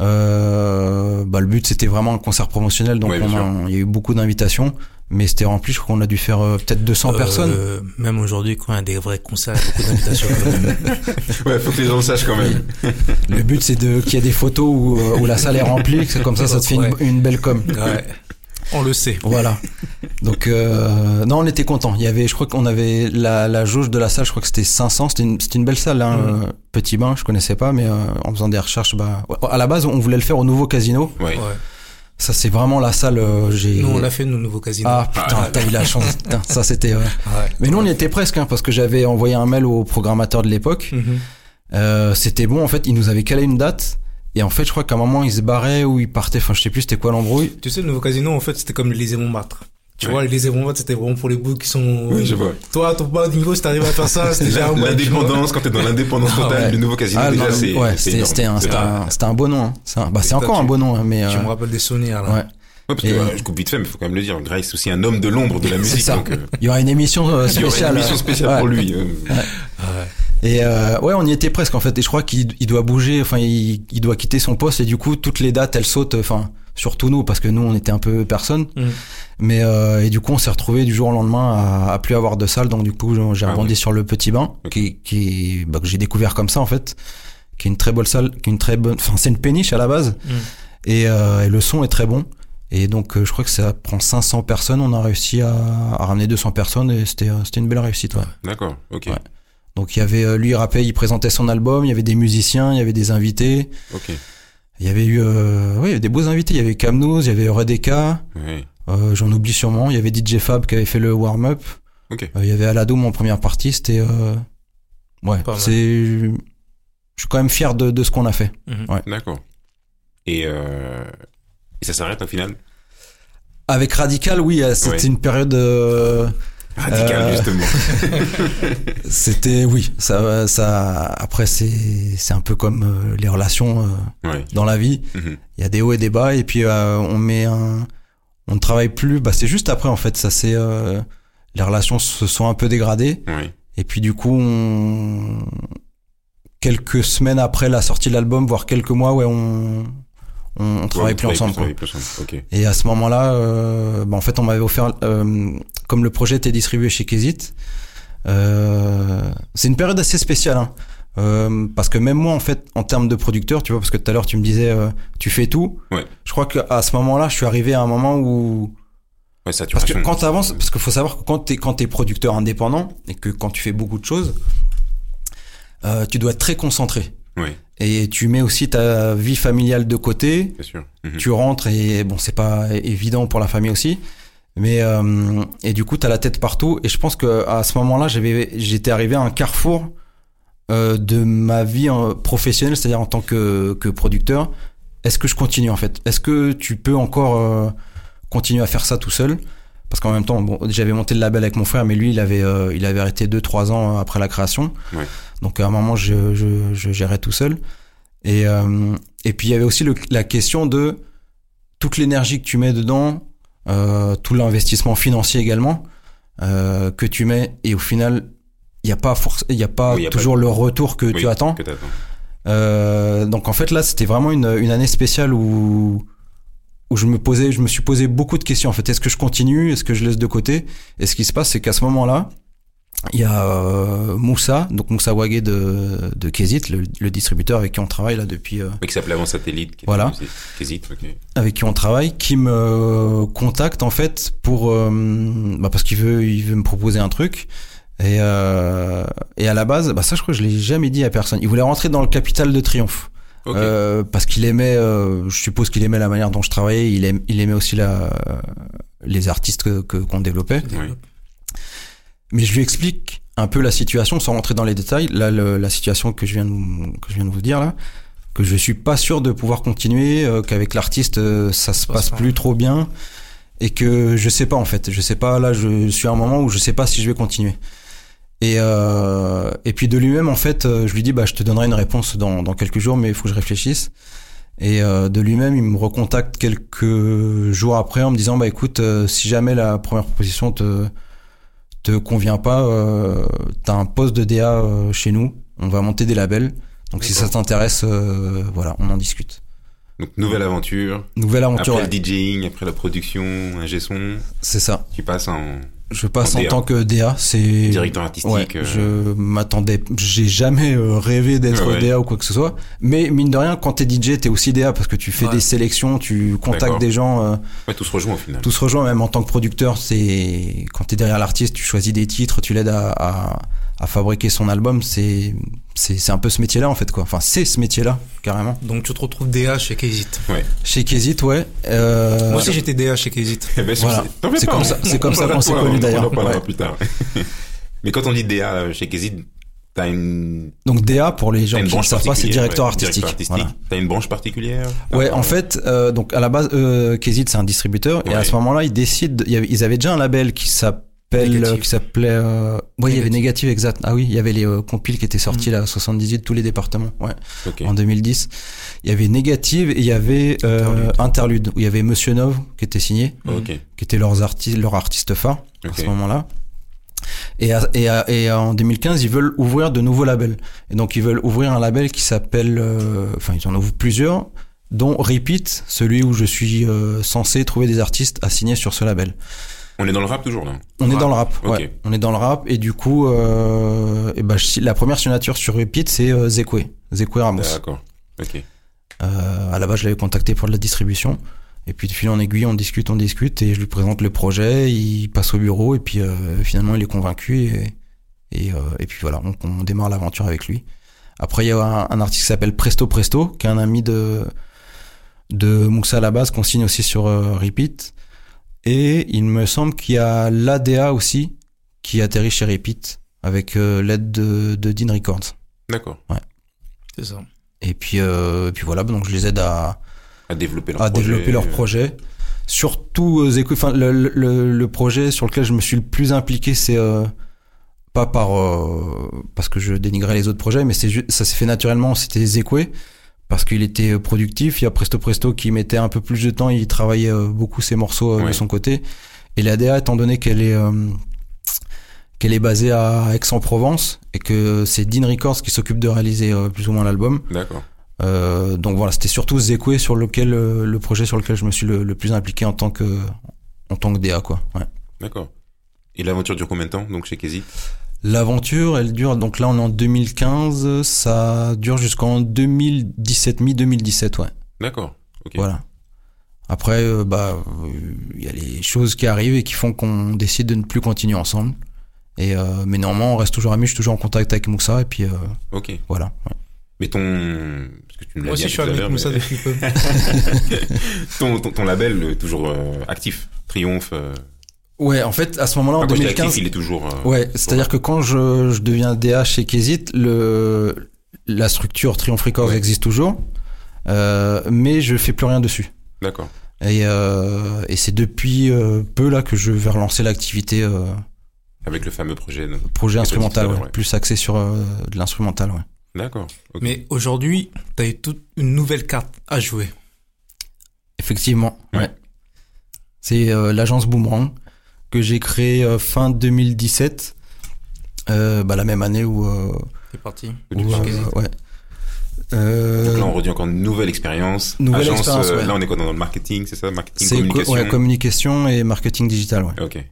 Euh, bah, le but c'était vraiment un concert promotionnel, donc Ouais, bien on a- il y a eu beaucoup d'invitations, mais c'était rempli. Je crois qu'on a dû faire euh, peut-être 200 Euh, personnes. Même aujourd'hui, quand il y a des vrais concerts, il y a beaucoup d'invitations. (laughs) Ouais, faut que les gens le sachent quand même. Le but c'est de qu'il y ait des photos où, euh, où la salle est remplie, comme ça, (laughs) ça te fait une, une belle com. Ouais. On le sait. Voilà. Donc euh, non, on était content. Il y avait, je crois qu'on avait la, la jauge de la salle. Je crois que c'était 500. C'était une, c'était une belle salle. Hein, Mhm. euh, Petit bain, je connaissais pas, mais euh, en faisant des recherches, bah, à la base, on voulait le faire au nouveau casino. Ouais. Ouais. Ça, c'est vraiment la salle. euh, j'ai. Nous, on l'a fait, nous, nouveau casino. Ah putain, t'as eu la chance. Putain, ça c'était. ouais. Ouais. Mais nous on y était presque hein, parce que j'avais envoyé un mail au programmateur de l'époque. Mhm. Euh, c'était bon en fait, il nous avait calé une date et en fait je crois qu'à un moment il se barrait ou il partait. Enfin je sais plus c'était quoi l'embrouille. Tu sais, le nouveau casino, en fait, c'était comme l'Élysée Montmartre. Tu Ouais. vois, l'Élysée Montmartre, c'était vraiment pour les bouts qui sont... Oui, je vois. Toi, ton bas de niveau, si t'arrives à faire ça, c'était déjà un bon L'indépendance, quand t'es dans l'indépendance Ah totale, ouais. le nouveau casino, Ah, déjà, c'est. ouais, c'était un, c'était un, un beau nom. Hein. C'est un- bah, encore un beau nom, hein, mais Tu euh, me rappelles des souvenirs, là. ouais. Ouais, parce que euh, je coupe vite fait, mais faut quand même le dire. Grace, c'est aussi un homme de l'ombre de la musique. ça. Donc, euh, Il y aura une émission euh, (laughs) il y spéciale. une émission spéciale pour lui. (laughs) euh. Ouais. Et euh, ouais, on y était presque en fait. Et je crois qu'il il doit bouger. Enfin, il, il doit quitter son poste et du coup toutes les dates elles sautent. Enfin, surtout nous parce que nous on était un peu personne. Mhm. Mais euh, et du coup, on s'est retrouvé du jour au lendemain à, à plus avoir de salle. Donc du coup, j'ai Ah rebondi sur le petit bain, Ok. qui, qui bah, que j'ai découvert comme ça en fait, qui est une très bonne salle, qui est une très bonne. Enfin, c'est une péniche à la base, Mhm. et, euh, et le son est très bon. Et donc, euh, je crois que ça prend 500 personnes. On a réussi à, à ramener 200 personnes et c'était euh, c'était une belle réussite. Ouais. D'accord, ok. Ouais. Donc il y avait euh, lui il rappait, il présentait son album, il y avait des musiciens, il y avait des invités, Ok. il y avait eu euh, ouais, il y avait des beaux invités, il y avait Camnous, il y avait Redeka, Ouais. euh, j'en oublie sûrement. Il y avait DJ Fab qui avait fait le warm-up. Ok. Euh, il y avait Aladoum en première partie. C'était euh... ouais. Pas mal. C'est je suis quand même fier de, de ce qu'on a fait. Mhm. Ouais. D'accord. Et, euh... et ça s'arrête au final? Avec Radical, oui, c'était Ouais. une période. Radical, Euh, justement. (laughs) C'était oui. Ça ça après c'est c'est un peu comme euh, les relations euh, ouais. dans la vie. Mhm. Il y a des hauts et des bas et puis euh, on met un on ne travaille plus. Bah c'est juste après en fait. Ça c'est euh, les relations se sont un peu dégradées. Ouais. Et puis du coup, on... quelques semaines après la sortie de l'album, voire quelques mois, ouais, on on, on travaille plus ensemble. quoi. plus. Et à ce moment-là, euh, bah, en fait, on m'avait offert, euh, comme le projet était distribué chez Kézit, euh, c'est une période assez spéciale, hein, euh, parce que même moi, en fait, en termes de producteur, tu vois, parce que tout à l'heure tu me disais, euh, tu fais tout. Ouais. Je crois qu'à ce moment-là, je suis arrivé à un moment où Ouais, parce que quand tu avances, parce qu'il faut savoir que quand t'es quand t'es producteur indépendant et que quand tu fais beaucoup de choses, euh, tu dois être très concentré. Ouais, Et tu mets aussi ta vie familiale de côté. bien sûr. Mhm. Tu rentres et bon, c'est pas évident pour la famille aussi. Mais euh, et du coup, t'as la tête partout. Et je pense que à ce moment-là, j'avais j'étais arrivé à un carrefour euh, de ma vie euh, professionnelle, c'est-à-dire en tant que que producteur. Est-ce que je continue en fait? Est-ce que tu peux encore continuer à faire ça tout seul? Parce qu'en même temps, bon, j'avais monté le label avec mon frère, mais lui, il avait euh, il avait arrêté deux trois ans après la création. Ouais. Donc à un moment, je je, je gérais tout seul. Et euh, et puis il y avait aussi le, la question de toute l'énergie que tu mets dedans, euh, tout l'investissement financier également euh, que tu mets, et au final, il y a pas y a pas Oui, y a pas toujours le retour que Oui, tu attends. que. Euh, donc en fait là c'était vraiment une, une année spéciale où où je me posais je me suis posé beaucoup de questions en fait est-ce que je continue? Est-ce que je laisse de côté? Et ce qui se passe c'est qu'à ce moment-là il y a euh, Moussa donc Moussa Wagé de de Kezit le, le distributeur avec qui on travaille là depuis euh, qui s'appelait avant Satellite. Qui Voilà. était- Qu'hésite, ok. avec qui on travaille qui me contacte en fait pour euh, bah parce qu'il veut il veut me proposer un truc et euh, et à la base bah ça je crois que je l'ai jamais dit à personne il voulait rentrer dans le capital de Triomphe Euh, parce qu'il aimait, euh, je suppose qu'il aimait la manière dont je travaillais, il, aimait aussi la, les artistes que que- qu'on développait. Oui. Mais je lui explique un peu la situation sans rentrer dans les détails. Là, le- la situation que je viens de, que je viens de vous dire là, que je suis pas sûr de pouvoir continuer, euh, qu'avec l'artiste euh, ça se passe se plus trop bien et que je sais pas en fait. Je sais pas. Là, je suis à un moment où je sais pas si je vais continuer. Et euh, et puis de lui-même en fait, euh, je lui dis bah je te donnerai une réponse dans dans quelques jours, mais il faut que je réfléchisse. Et euh, de lui-même, il me recontacte quelques jours après en me disant bah écoute, euh, si jamais la première proposition te te convient pas, t'as un poste de DA chez nous, on va monter des labels. Donc si ça t'intéresse, voilà, on en discute. Donc, nouvelle aventure. Nouvelle aventure, Après ouais. le DJing, après la production, un son, c'est ça. tu passes en Je passe En tant que DA, c'est directeur artistique. Ouais, euh, je m'attendais, j'ai jamais euh, rêvé d'être Ouais, ouais. DA ou quoi que ce soit. Mais mine de rien, quand t'es DJ, t'es aussi DA parce que tu fais des sélections, tu contactes des gens. euh, Ouais, tout se rejoint au final. tout se rejoint même en tant que producteur c'est quand t'es derrière l'artiste tu choisis des titres tu l'aides à, à, à fabriquer son album c'est c'est c'est un peu ce métier là en fait quoi enfin c'est ce métier là carrément Donc tu te retrouves DA chez Kezit. chez Kezit ouais euh, Moi aussi j'étais DA chez Kezit. (laughs) Eh ben, Voilà. C'est comme on- ça- c'est comme ça qu'on s'est connus, on en d'ailleurs. parlera Ouais. plus tard. (laughs) Mais quand on dit DA chez Kezid, t'as une, donc DA pour les gens qui ne savent pas c'est directeur ouais, artistique, Voilà. T'as une branche particulière Ouais, en fait, euh, donc à la base, euh, c'est un distributeur et à Ouais. ce moment-là, ils décident. Ils avaient déjà un label qui s'appelle, Qui s'appelait. Euh, ouais, il y avait négatif exact. Ah oui, il y avait les euh, compiles qui étaient sortis Mm. là, 78 de tous les départements. Ouais. ok. en 2010. Il y avait Négative et il y avait euh, Interlude. Interlude. où il y avait Monsieur Nov qui était signé, Ok. qui était leurs artistes, leur artiste phare à Ok. ce moment-là. Et, à- et, à- et en 2015, ils veulent ouvrir de nouveaux labels. Et donc, ils veulent ouvrir un label qui s'appelle, euh, enfin, ils en ouvrent plusieurs, dont Repeat, celui où je suis euh, censé trouver des artistes à signer sur ce label. On est dans le rap toujours là. On est dans le rap, Ok. ouais. On est dans le rap et du coup, euh, et ben, je- la première signature sur Repeat, c'est euh, Zekwe, Zekwe Ramos. D'accord. Ok. Euh, à la base, je l'avais contacté pour de la distribution. Et puis de fil en aiguille, on discute, on discute, et je lui présente le projet, il passe au bureau, et puis euh, finalement, il est convaincu, et, et, euh, et puis voilà, on, on démarre l'aventure avec lui. Après, il y a un, un artiste qui s'appelle Presto Presto, qui est un ami de, de Moussa à la base, qu'on signe aussi sur euh, Repeat. Et il me semble qu'il y a l'ADA aussi, qui atterrit chez Repeat, avec euh, l'aide de, de Dean Records. D'accord. C'est ça. Et puis, euh, et puis voilà, donc je les aide à, À développer leur à projet. développer leur projet. Surtout, euh, enfin, le, le, le projet sur lequel je me suis le plus impliqué, c'est euh, pas par euh, parce que je dénigrais les autres projets, mais c'est ça s'est fait naturellement. C'était Zekwe parce qu'il était productif. Il y a Presto Presto qui mettait un peu plus de temps. Il travaillait euh, beaucoup ses morceaux euh, Ouais. de son côté. Et la DA, étant donné qu'elle est euh, qu'elle est basée à Aix-en-Provence et que c'est Dean Records qui s'occupe de réaliser euh, plus ou moins l'album. D'accord. Euh, donc voilà, c'était surtout Zekwe sur lequel euh, le projet sur lequel je me suis le, le plus impliqué en tant que en tant que DA quoi. Ouais. D'accord. Et l'aventure dure combien de temps donc chez Kezid L'aventure, elle dure donc là on est en 2015, ça dure jusqu'en 2017 mi 2017 ouais. D'accord. Ok. Voilà. Après euh, bah euh, il y a les choses qui arrivent et qui font qu'on décide de ne plus continuer ensemble. Et euh, mais néanmoins on reste toujours amis, je suis toujours en contact avec Moussa et puis euh, Ok. voilà. ouais. Mais ton, parce que tu me Moi aussi je suis avec Moussa mais depuis peu. (laughs) ton, ton, ton label est toujours euh, actif. Triomphe. Ouais, en fait à ce moment-là en enfin, quand je dis 2015 actif, il est toujours. euh, Ouais, c'est-à-dire que quand je, je deviens DA chez Kezit, le la structure Triumph Records Ouais. existe toujours, euh, mais je fais plus rien dessus. D'accord. Et, euh, et c'est depuis euh, peu là que je vais relancer l'activité euh, Avec le fameux projet. projet instrumental, ouais, ouais. plus axé sur euh, de l'instrumental. Ouais. D'accord. Mais aujourd'hui, t'as eu toute une nouvelle carte à jouer. Effectivement, Ouais. ouais. C'est euh, l'agence Boomerang que j'ai créée euh, fin 2017 euh, bah, la même année où. Euh, T'es parti. Où, euh, ouais. Donc Euh, là, on redit encore une nouvelle expérience. Nouvelle Agence, expérience, euh, ouais. Là, on est quoi dans le marketing, c'est ça? Marketing, c'est co- communication ouais, communication et marketing digital. Ouais. Ok.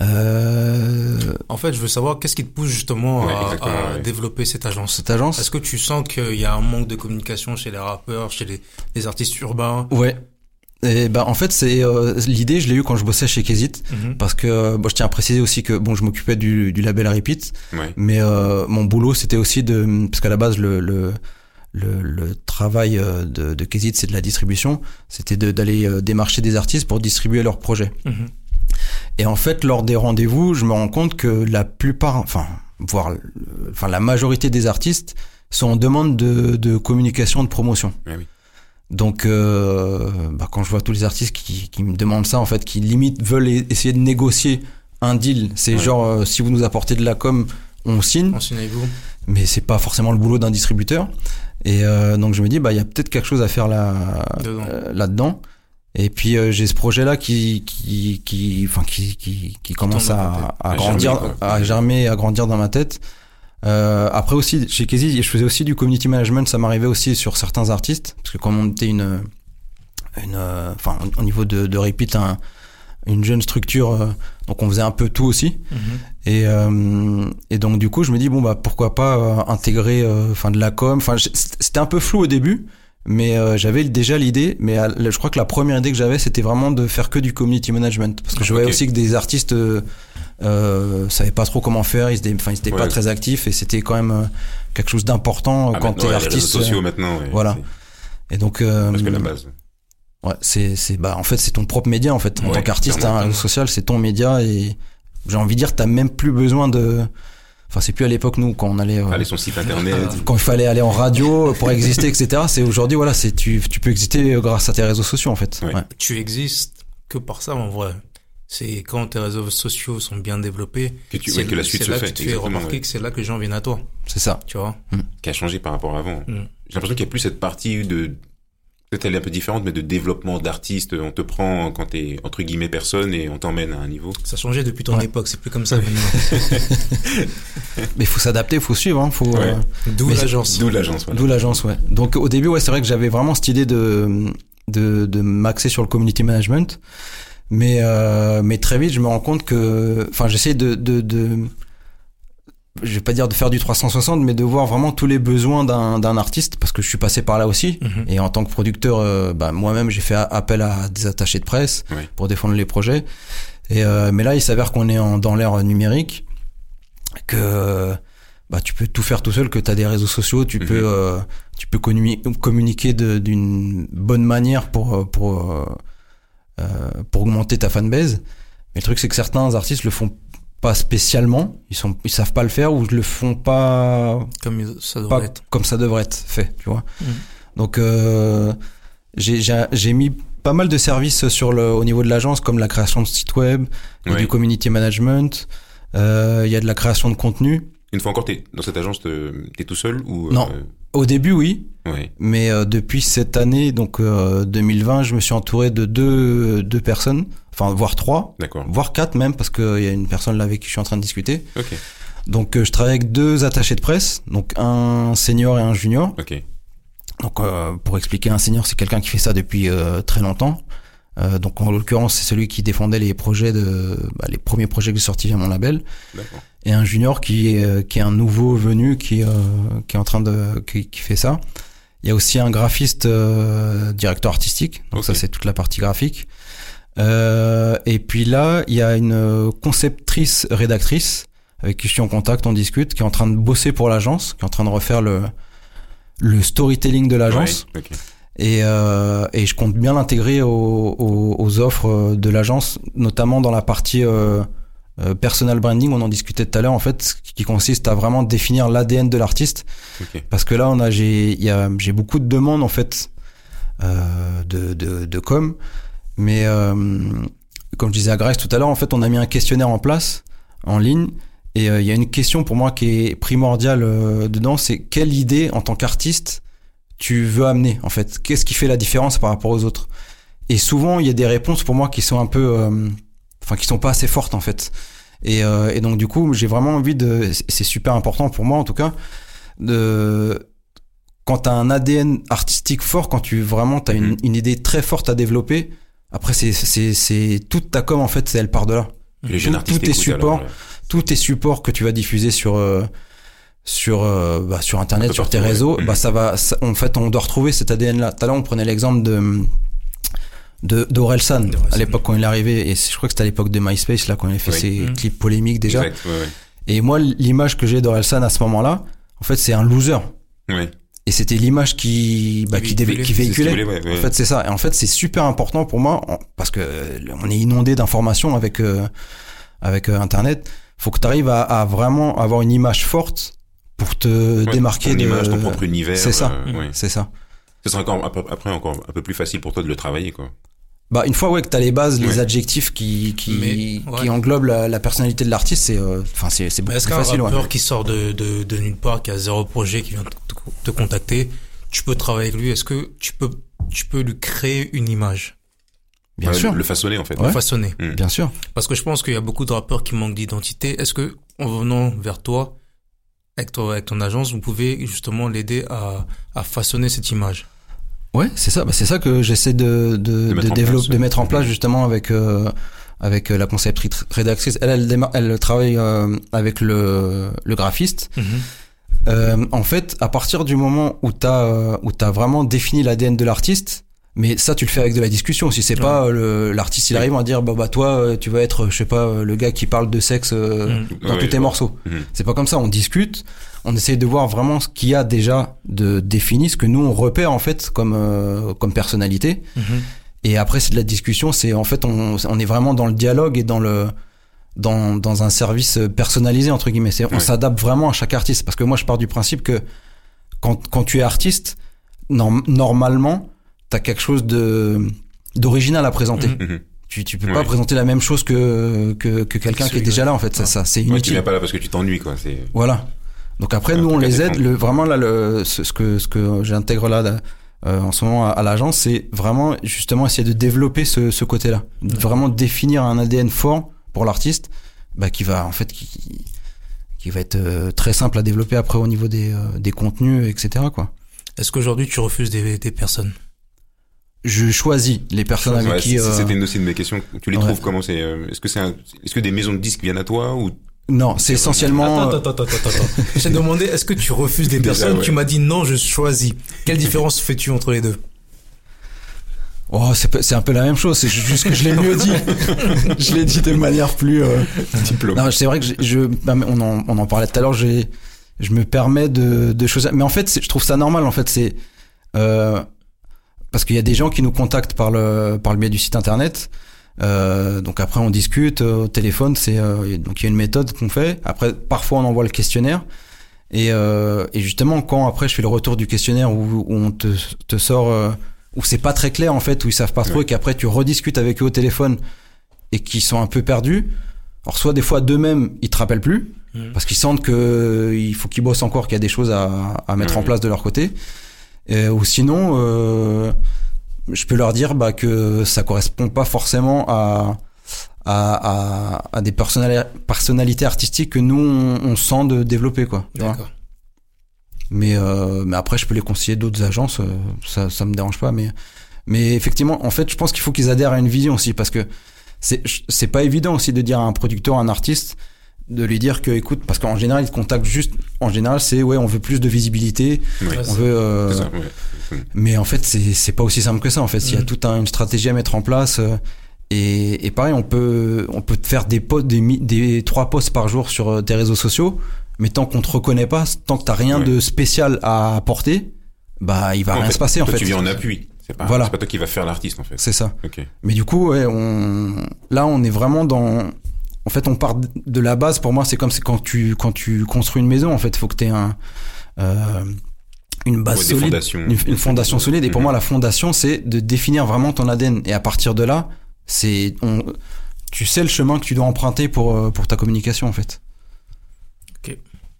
Euh, En fait, je veux savoir qu'est-ce qui te pousse justement Ouais, à, exactement, à ouais. développer cette agence? cette agence? Est-ce que tu sens qu'il y a un manque de communication chez les rappeurs, chez les, les artistes urbains? Ouais. Et bah en fait c'est euh, l'idée je l'ai eu quand je bossais chez Kezit Mhm. parce que bon, je tiens à préciser aussi que bon je m'occupais du, du label Repeat Ouais. mais euh, mon boulot c'était aussi de parce qu'à la base le le le, le travail euh, de, de Kezit c'est de la distribution c'était d'aller euh, démarcher des artistes pour distribuer leurs projets Mhm. et en fait lors des rendez-vous je me rends compte que la plupart enfin voire enfin la majorité des artistes sont en demande de, de communication de promotion Ouais, oui. Donc, euh, bah, quand je vois tous les artistes qui, qui me demandent ça, en fait, qui limite veulent e- essayer de négocier un deal, c'est Ouais. genre euh, si vous nous apportez de la com, on signe, Enseignez-vous. mais c'est pas forcément le boulot d'un distributeur. Et euh, donc je me dis, bah il y a peut-être quelque chose à faire là Dedans. euh, là-dedans. Et puis euh, j'ai ce projet-là qui qui qui enfin qui qui, qui commence à, à À grandir, à germer, à grandir dans ma tête. Euh, après aussi chez Kezi, je faisais aussi du community management, ça m'arrivait aussi sur certains artistes parce que comme on était une une euh, enfin au niveau de, de repeat un, une jeune structure euh, donc on faisait un peu tout aussi Mhm. et euh, et donc du coup je me dis bon bah pourquoi pas euh, intégrer enfin de la com enfin c'était un peu flou au début mais j'avais déjà l'idée mais à- je crois que la première idée que j'avais c'était vraiment de faire que du community management parce que je voyais aussi que des artistes euh, euh, savaient pas trop comment faire ils étaient enfin ils étaient pas Ouais. très actifs et c'était quand même euh, quelque chose d'important Ah, quand maintenant, t'es ouais, les réseaux artiste sociaux euh, maintenant. ouais, voilà. et donc euh, Parce que la base. Ouais, c'est c'est bah en fait c'est ton propre média en fait. En Ouais, tant qu'artiste, un réseau social c'est ton média et j'ai envie de dire t'as même plus besoin de. Enfin c'est plus à l'époque nous quand on allait. euh, Aller son site internet. quand il fallait aller en radio pour exister etc. C'est aujourd'hui voilà c'est tu tu peux exister grâce à tes réseaux sociaux en fait. Ouais. Ouais. Tu existes que par ça en vrai. C'est quand tes réseaux sociaux sont bien développés. Que tu- c'est- ouais, que la suite c'est se là fait, que tu fais remarquer ouais. que c'est là que les gens viennent à toi. C'est ça. Tu vois. qui a changé par rapport à avant. Mm. J'ai l'impression qu'il y a plus cette partie de peut-être elle est un peu différente, mais de développement d'artistes. On te prend quand t'es entre guillemets personne et on t'emmène à un niveau. Ça a changé depuis ton Ouais. époque. C'est plus comme ça. (laughs) Mais il faut s'adapter, il faut suivre. Hein, faut. Ouais. euh, D'où l'agence. D'où l'agence. Voilà. D'où l'agence, ouais. Donc au début, ouais, c'est vrai que j'avais vraiment cette idée de de, de m'axer sur le community management, mais euh, mais très vite, je me rends compte que, enfin, j'essaie de, de de je vais pas dire de faire du 360, mais de voir vraiment tous les besoins d'un d'un artiste, parce que je suis passé par là aussi. Mhm. Et en tant que producteur, euh, bah, moi-même, j'ai fait appel à des attachés de presse pour défendre les projets. Et euh, mais là, il s'avère qu'on est en, dans l'ère numérique, que bah tu peux tout faire tout seul, que tu as des réseaux sociaux, tu Mhm. peux euh, tu peux communi- communiquer d'une bonne manière pour euh, pour euh, pour augmenter ta fanbase. Mais le truc c'est que certains artistes le font pas spécialement, ils sont ils savent pas le faire ou le font pas Comme ça devrait pas être. comme ça devrait être fait, tu vois. Mhm. Donc euh, j'ai j'ai j'ai mis pas mal de services sur le au niveau de l'agence comme la création de sites web, il y a Ouais. du community management, euh, il y a de la création de contenu. Une fois encore, t'es dans cette agence, te- t'es tout seul ou Non. euh, Au début oui, ouais. mais euh, depuis cette année donc euh, 2020, je me suis entouré de deux deux personnes, enfin voire trois, D'accord. voire quatre même parce qu'il y a une personne là avec qui je suis en train de discuter. Ok. Donc euh, je travaille avec deux attachés de presse, donc un senior et un junior. Ok. Donc, euh, pour expliquer, un senior, c'est quelqu'un qui fait ça depuis euh, très longtemps. Euh, donc, en l'occurrence, c'est celui qui défendait les projets de, bah, les premiers projets que j'ai sortis via mon label. Et un junior qui est, euh, qui est un nouveau venu, qui, euh, qui est en train de, qui, qui fait ça. Il y a aussi un graphiste, euh, directeur artistique. Donc ça, c'est toute la partie graphique. Euh, et puis là, il y a une conceptrice, rédactrice, avec qui je suis en contact, on discute, qui est en train de bosser pour l'agence, qui est en train de refaire le, le storytelling de l'agence. Ouais. Et, euh, et je compte bien l'intégrer aux, aux, aux offres de l'agence, notamment dans la partie euh, euh, personal branding. On en discutait tout à l'heure, en fait, qui consiste à vraiment définir l'ADN de l'artiste. Parce que là, on a, j'ai, j'ai beaucoup de demandes en fait euh, de, de, de com, mais euh, comme je disais à Grace tout à l'heure, en fait, on a mis un questionnaire en place en ligne. Et euh, il y a une question pour moi qui est primordiale euh, dedans, c'est quelle idée en tant qu'artiste tu veux amener en fait? Qu'est-ce qui fait la différence par rapport aux autres? Et souvent, il y a des réponses pour moi qui sont un peu, euh, enfin, qui sont pas assez fortes en fait. Et, euh, et donc du coup, j'ai vraiment envie de, c'est super important pour moi en tout cas, de quand t'as un ADN artistique fort, quand tu vraiment t'as une, Mhm. une idée très forte à développer, après c'est c'est c'est toute ta com en fait, elle part de là. Les jeunes Tout- artistes tout est écoutent, support. alors, Tous tes supports que tu vas diffuser sur euh, sur euh, bah, sur internet, sur tes réseaux, Mhm. bah ça va. ça- en fait, on doit retrouver cet ADN là. Tout à l'heure, on prenait l'exemple de de d'Orelsan à l'époque quand il est arrivé et je crois que c'était à l'époque de MySpace là quand il a fait Oui. ses Mhm. clips polémiques déjà. Exact, ouais, Et moi, l'image que j'ai d'Orelsan à ce moment-là, en fait, c'est un loser. Ouais. Et c'était l'image qui, bah, Qui véhiculait. qui voulait, ouais. En fait, c'est ça. Et en fait, c'est super important pour moi parce que on est inondé d'informations avec euh, avec euh, Internet. Faut que tu arrives à, à vraiment avoir une image forte pour te démarquer ton de. image, ton propre univers. C'est ça. euh. C'est ça. Ce sera encore, après encore un peu plus facile pour toi de le travailler, quoi. Bah une fois ouais que t'as les bases, les Ouais. adjectifs qui qui Mais, ouais. qui englobent la, la personnalité de l'artiste, c'est euh, enfin c'est c'est Mais beaucoup est-ce plus qu'un facile. ouais. rappeur qui sort de, de, de nulle part, qui a zéro projet, qui vient te, te contacter, tu peux travailler avec lui? Est-ce que tu peux, tu peux lui créer une image, Bien Ouais, sûr, Le façonner, en fait. Ouais. façonner Mm. bien sûr. Parce que je pense qu'il y a beaucoup de rappeurs qui manquent d'identité. Est-ce que, en venant vers toi, avec, toi, avec ton agence, vous pouvez justement l'aider à, à façonner cette image? Ouais, c'est ça. Bah, c'est ça que j'essaie de de, De mettre de en développer, place, de mettre en place Mhm. justement avec euh, avec euh, la conceptrice rédactrice. Elle, elle, démarre- elle travaille euh, avec le le graphiste. Euh, en fait, à partir du moment où t'as euh, où t'as vraiment défini l'ADN de l'artiste, mais ça tu le fais avec de la discussion. Si c'est Ouais. pas euh, l'artiste, il arrive à dire bah bah toi tu vas être je sais pas le gars qui parle de sexe euh, Mhm. dans Ouais, tous tes morceaux. Mhm. C'est pas comme ça. On discute, on essaye de voir vraiment ce qu'il y a déjà de défini, ce que nous on repère en fait comme euh, comme personnalité. Mhm. Et après c'est de la discussion. C'est en fait on on est vraiment dans le dialogue et dans le dans, dans un service personnalisé entre guillemets. C'est, on Ouais. s'adapte vraiment à chaque artiste parce que moi je pars du principe que quand, quand tu es artiste, norm- normalement t'as quelque chose de d'original à présenter. Mhm. Mhm. Tu, tu peux Ouais. pas présenter la même chose que que, que quelqu'un qui est déjà ouais. là en fait. Ça, Ouais. ça c'est Ouais, tu inutile. viens pas là parce que tu t'ennuies, quoi. C'est, Voilà. Donc après, nous, on les aide. Le, vraiment, là, le, ce, ce que, ce que j'intègre là, là, euh, en ce moment à, à l'agence, c'est vraiment justement essayer de développer ce, ce côté-là. De Vraiment définir un ADN fort pour l'artiste, bah, qui va, en fait, qui, qui va être euh, très simple à développer après au niveau des, euh, des contenus, etc., quoi. Est-ce qu'aujourd'hui tu refuses des, des personnes? Je choisis les personnes avec Ouais, qui, euh, C'était une aussi de mes questions. Tu les ouais. trouves comment c'est euh, Est-ce que c'est un- est-ce que des maisons de disques viennent à toi ou non, c'est essentiellement, Attends, attends, attends, attends, attends. Je t'ai demandé, est-ce que tu refuses des Déjà, personnes? ouais. Tu m'as dit non, je choisis. Quelle différence fais-tu entre les deux? Oh, c'est, un peu la même chose. C'est juste que je l'ai mieux dit. (laughs) je l'ai dit de manière plus, euh, diplôme Non, c'est vrai que je, on, en, on en parlait tout à l'heure. J'ai, je me permets de, de choses. Mais en fait, c'est- je trouve ça normal. En fait, c'est euh, parce qu'il y a des gens qui nous contactent par le par le biais du site internet. Euh, donc après, on discute euh, au téléphone. C'est euh, donc il y a une méthode qu'on fait. Après, parfois, on envoie le questionnaire. Et, euh, et justement, quand après je fais le retour du questionnaire où, où on te, te sort où c'est pas très clair en fait, où ils savent pas trop, Ouais. et qu'après tu rediscutes avec eux au téléphone et qui sont un peu perdus. Alors soit des fois d'eux-mêmes ils te rappellent plus parce qu'ils sentent que euh, il faut qu'ils bossent encore, qu'il y a des choses à, à mettre en place de leur côté. Et, ou sinon, euh, je peux leur dire bah, que ça correspond pas forcément à à, à, à des personnali- personnalités artistiques que nous on, on sent de développer quoi. tu vois. D'accord. Mais euh, mais après je peux les conseiller d'autres agences, euh, ça ça me dérange pas. Mais mais effectivement, en fait, je pense qu'il faut qu'ils adhèrent à une vision aussi parce que c'est c'est pas évident aussi de dire à un producteur, à un artiste, de lui dire que écoute, parce qu'en général ils te contactent juste, en général c'est ouais on veut plus de visibilité, on veut. euh, ça, ouais. mais en fait, c'est c'est pas aussi simple que ça. En fait, il y a Mhm. toute un- une stratégie à mettre en place. euh, et, et pareil, on peut on peut te faire des posts, des, mi- des trois posts par jour sur euh, tes réseaux sociaux, mais tant qu'on te reconnaît pas, tant que t'as rien Ouais. de spécial à apporter, bah il va En rien fait, se passer en fait. Tu viens en appui. C'est pas, Voilà. c'est pas toi qui va faire l'artiste en fait. C'est ça. Mais du coup, ouais, on là on est vraiment dans en fait, on part de la base. Pour moi, c'est comme quand tu quand tu construis une maison. En fait, faut que tu aies un euh, une base Ouais, solide, une, une fondation solide. Et pour Mhm. moi, la fondation, c'est de définir vraiment ton ADN. Et à partir de là, c'est on, tu sais le chemin que tu dois emprunter pour euh, pour ta communication, en fait.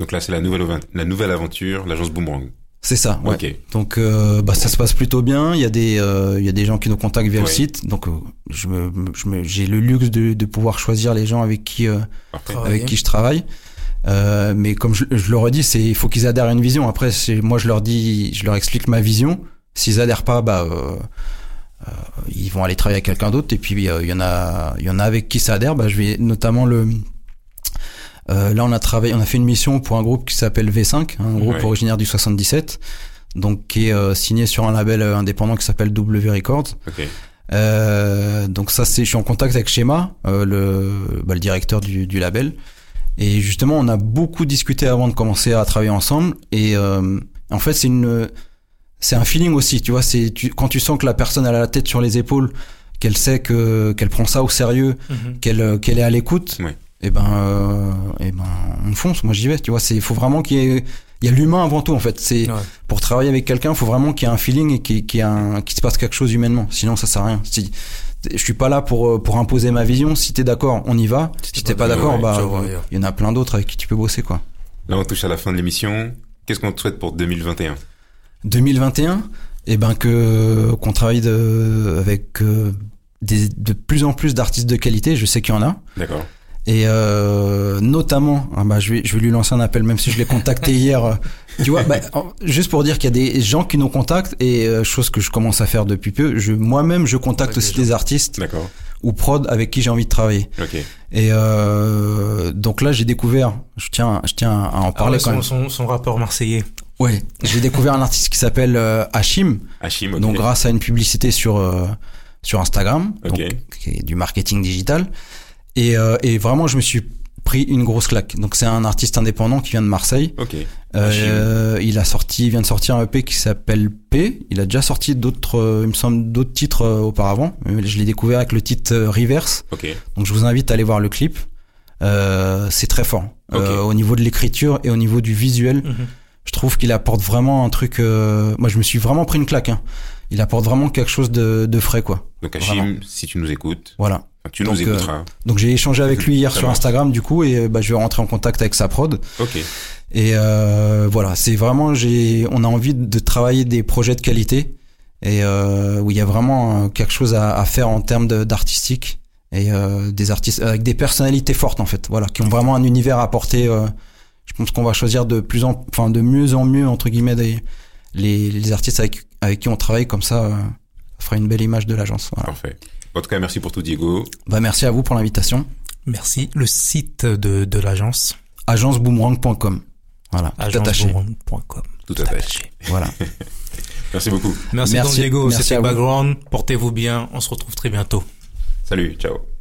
Donc là, c'est la nouvelle, la nouvelle aventure, l'agence Boomerang. C'est ça. Ouais. Ok. Donc euh, bah ça se passe plutôt bien. Il y a des euh, il y a des gens qui nous contactent via le site. Donc euh, je me je me j'ai le luxe de, de pouvoir choisir les gens avec qui euh, avec qui je travaille. Euh, mais comme je, je le redis, c'est il faut qu'ils adhèrent à une vision. Après, c'est moi je leur dis, je leur explique ma vision. S'ils adhèrent pas, bah euh, euh, ils vont aller travailler avec quelqu'un d'autre. Et puis euh, il y en a il y en a avec qui ça adhère. Bah je vais notamment le euh, là on a travaillé, on a fait une mission pour un groupe qui s'appelle V5, un groupe Ouais. originaire du 77, donc qui est euh, signé sur un label euh, indépendant qui s'appelle W Records. Ok. Euh, donc ça c'est je suis en contact avec Schema, euh, le, bah, le directeur du, du label. Et justement on a beaucoup discuté avant de commencer à travailler ensemble. Et euh, en fait c'est une c'est un feeling aussi, tu vois. C'est tu, quand tu sens que la personne elle a la tête sur les épaules, qu'elle sait que qu'elle prend ça au sérieux, Mhm. qu'elle qu'elle est à l'écoute. Ouais. Et ben euh, et ben on fonce. Moi j'y vais. Tu vois, c'est il faut vraiment qu'il y ait il y a l'humain avant tout en fait. C'est Ouais. pour travailler avec quelqu'un, il faut vraiment qu'il y ait un feeling et qu'il qu'il y ait un, qu'il se passe quelque chose humainement. Sinon, ça sert à rien. Si, je suis pas là pour, euh, pour imposer ma vision. Si t'es d'accord, on y va. Si t'es pas d'accord, ouais, bah, il y en a plein d'autres avec qui tu peux bosser, quoi. Là, on touche à la fin de l'émission. Qu'est-ce qu'on te souhaite pour 2021 2021, eh ben, que, qu'on travaille de, avec, euh, des, de plus en plus d'artistes de qualité. Je sais qu'il y en a. D'accord. Et euh, notamment, ah bah, je, vais, je vais lui lancer un appel, même si je l'ai contacté hier. euh, Tu vois, bah, juste pour dire qu'il y a des gens qui nous contactent et euh, chose que je commence à faire depuis peu. Je moi-même, je contacte Avec aussi des des artistes D'accord. ou prod avec qui j'ai envie de travailler. Ok. Et euh, donc là, j'ai découvert. Je tiens, je tiens à en Ah parler ouais, quand son, même. son, son rappeur marseillais. Ouais, j'ai découvert un artiste qui s'appelle euh, Hachim. Hachim, ok. Donc grâce à une publicité sur euh, sur Instagram, Ok. donc qui est du marketing digital. Et, euh, et vraiment, je me suis pris une grosse claque. Donc c'est un artiste indépendant qui vient de Marseille. Ok. Euh, il a sorti, il vient de sortir un EP qui s'appelle P. Il a déjà sorti d'autres, euh, il me semble, d'autres titres euh, auparavant. Je l'ai découvert avec le titre euh, Reverse. Ok. Donc je vous invite à aller voir le clip. Euh, c'est très fort. Ok. Euh, au niveau de l'écriture et au niveau du visuel, Mhm. je trouve qu'il apporte vraiment un truc. euh, Moi, je me suis vraiment pris une claque. Hein. Il apporte vraiment quelque chose de, de frais, quoi. Donc Hachim, si tu nous écoutes, Voilà. Tu Donc, nous euh, écouteras. Donc j'ai échangé avec lui hier sur. Instagram, du coup, et bah, je vais rentrer en contact avec sa prod. Ok. Et euh, voilà, c'est vraiment, j'ai, on a envie de travailler des projets de qualité et euh, où il y a vraiment euh, quelque chose à, à faire en termes de- d'artistique et euh, des artistes avec des personnalités fortes en fait, voilà, qui ont vraiment un univers à apporter. euh, je pense qu'on va choisir de plus en, enfin de mieux en mieux entre guillemets des, les, les artistes avec avec qui on travaille comme ça, ça fera une belle image de l'agence. Voilà. Parfait. En tout cas, merci pour tout, Diego. Bah merci à vous pour l'invitation. Merci. Le site de, de l'agence, Agenceboomerang.com. Voilà, tout agenceboomerang.com. Tout attaché. Voilà. (laughs) Merci beaucoup. Merci, Merci- Don Diego. merci C'était. Background. Portez-vous bien. On se retrouve très bientôt. Salut. Ciao.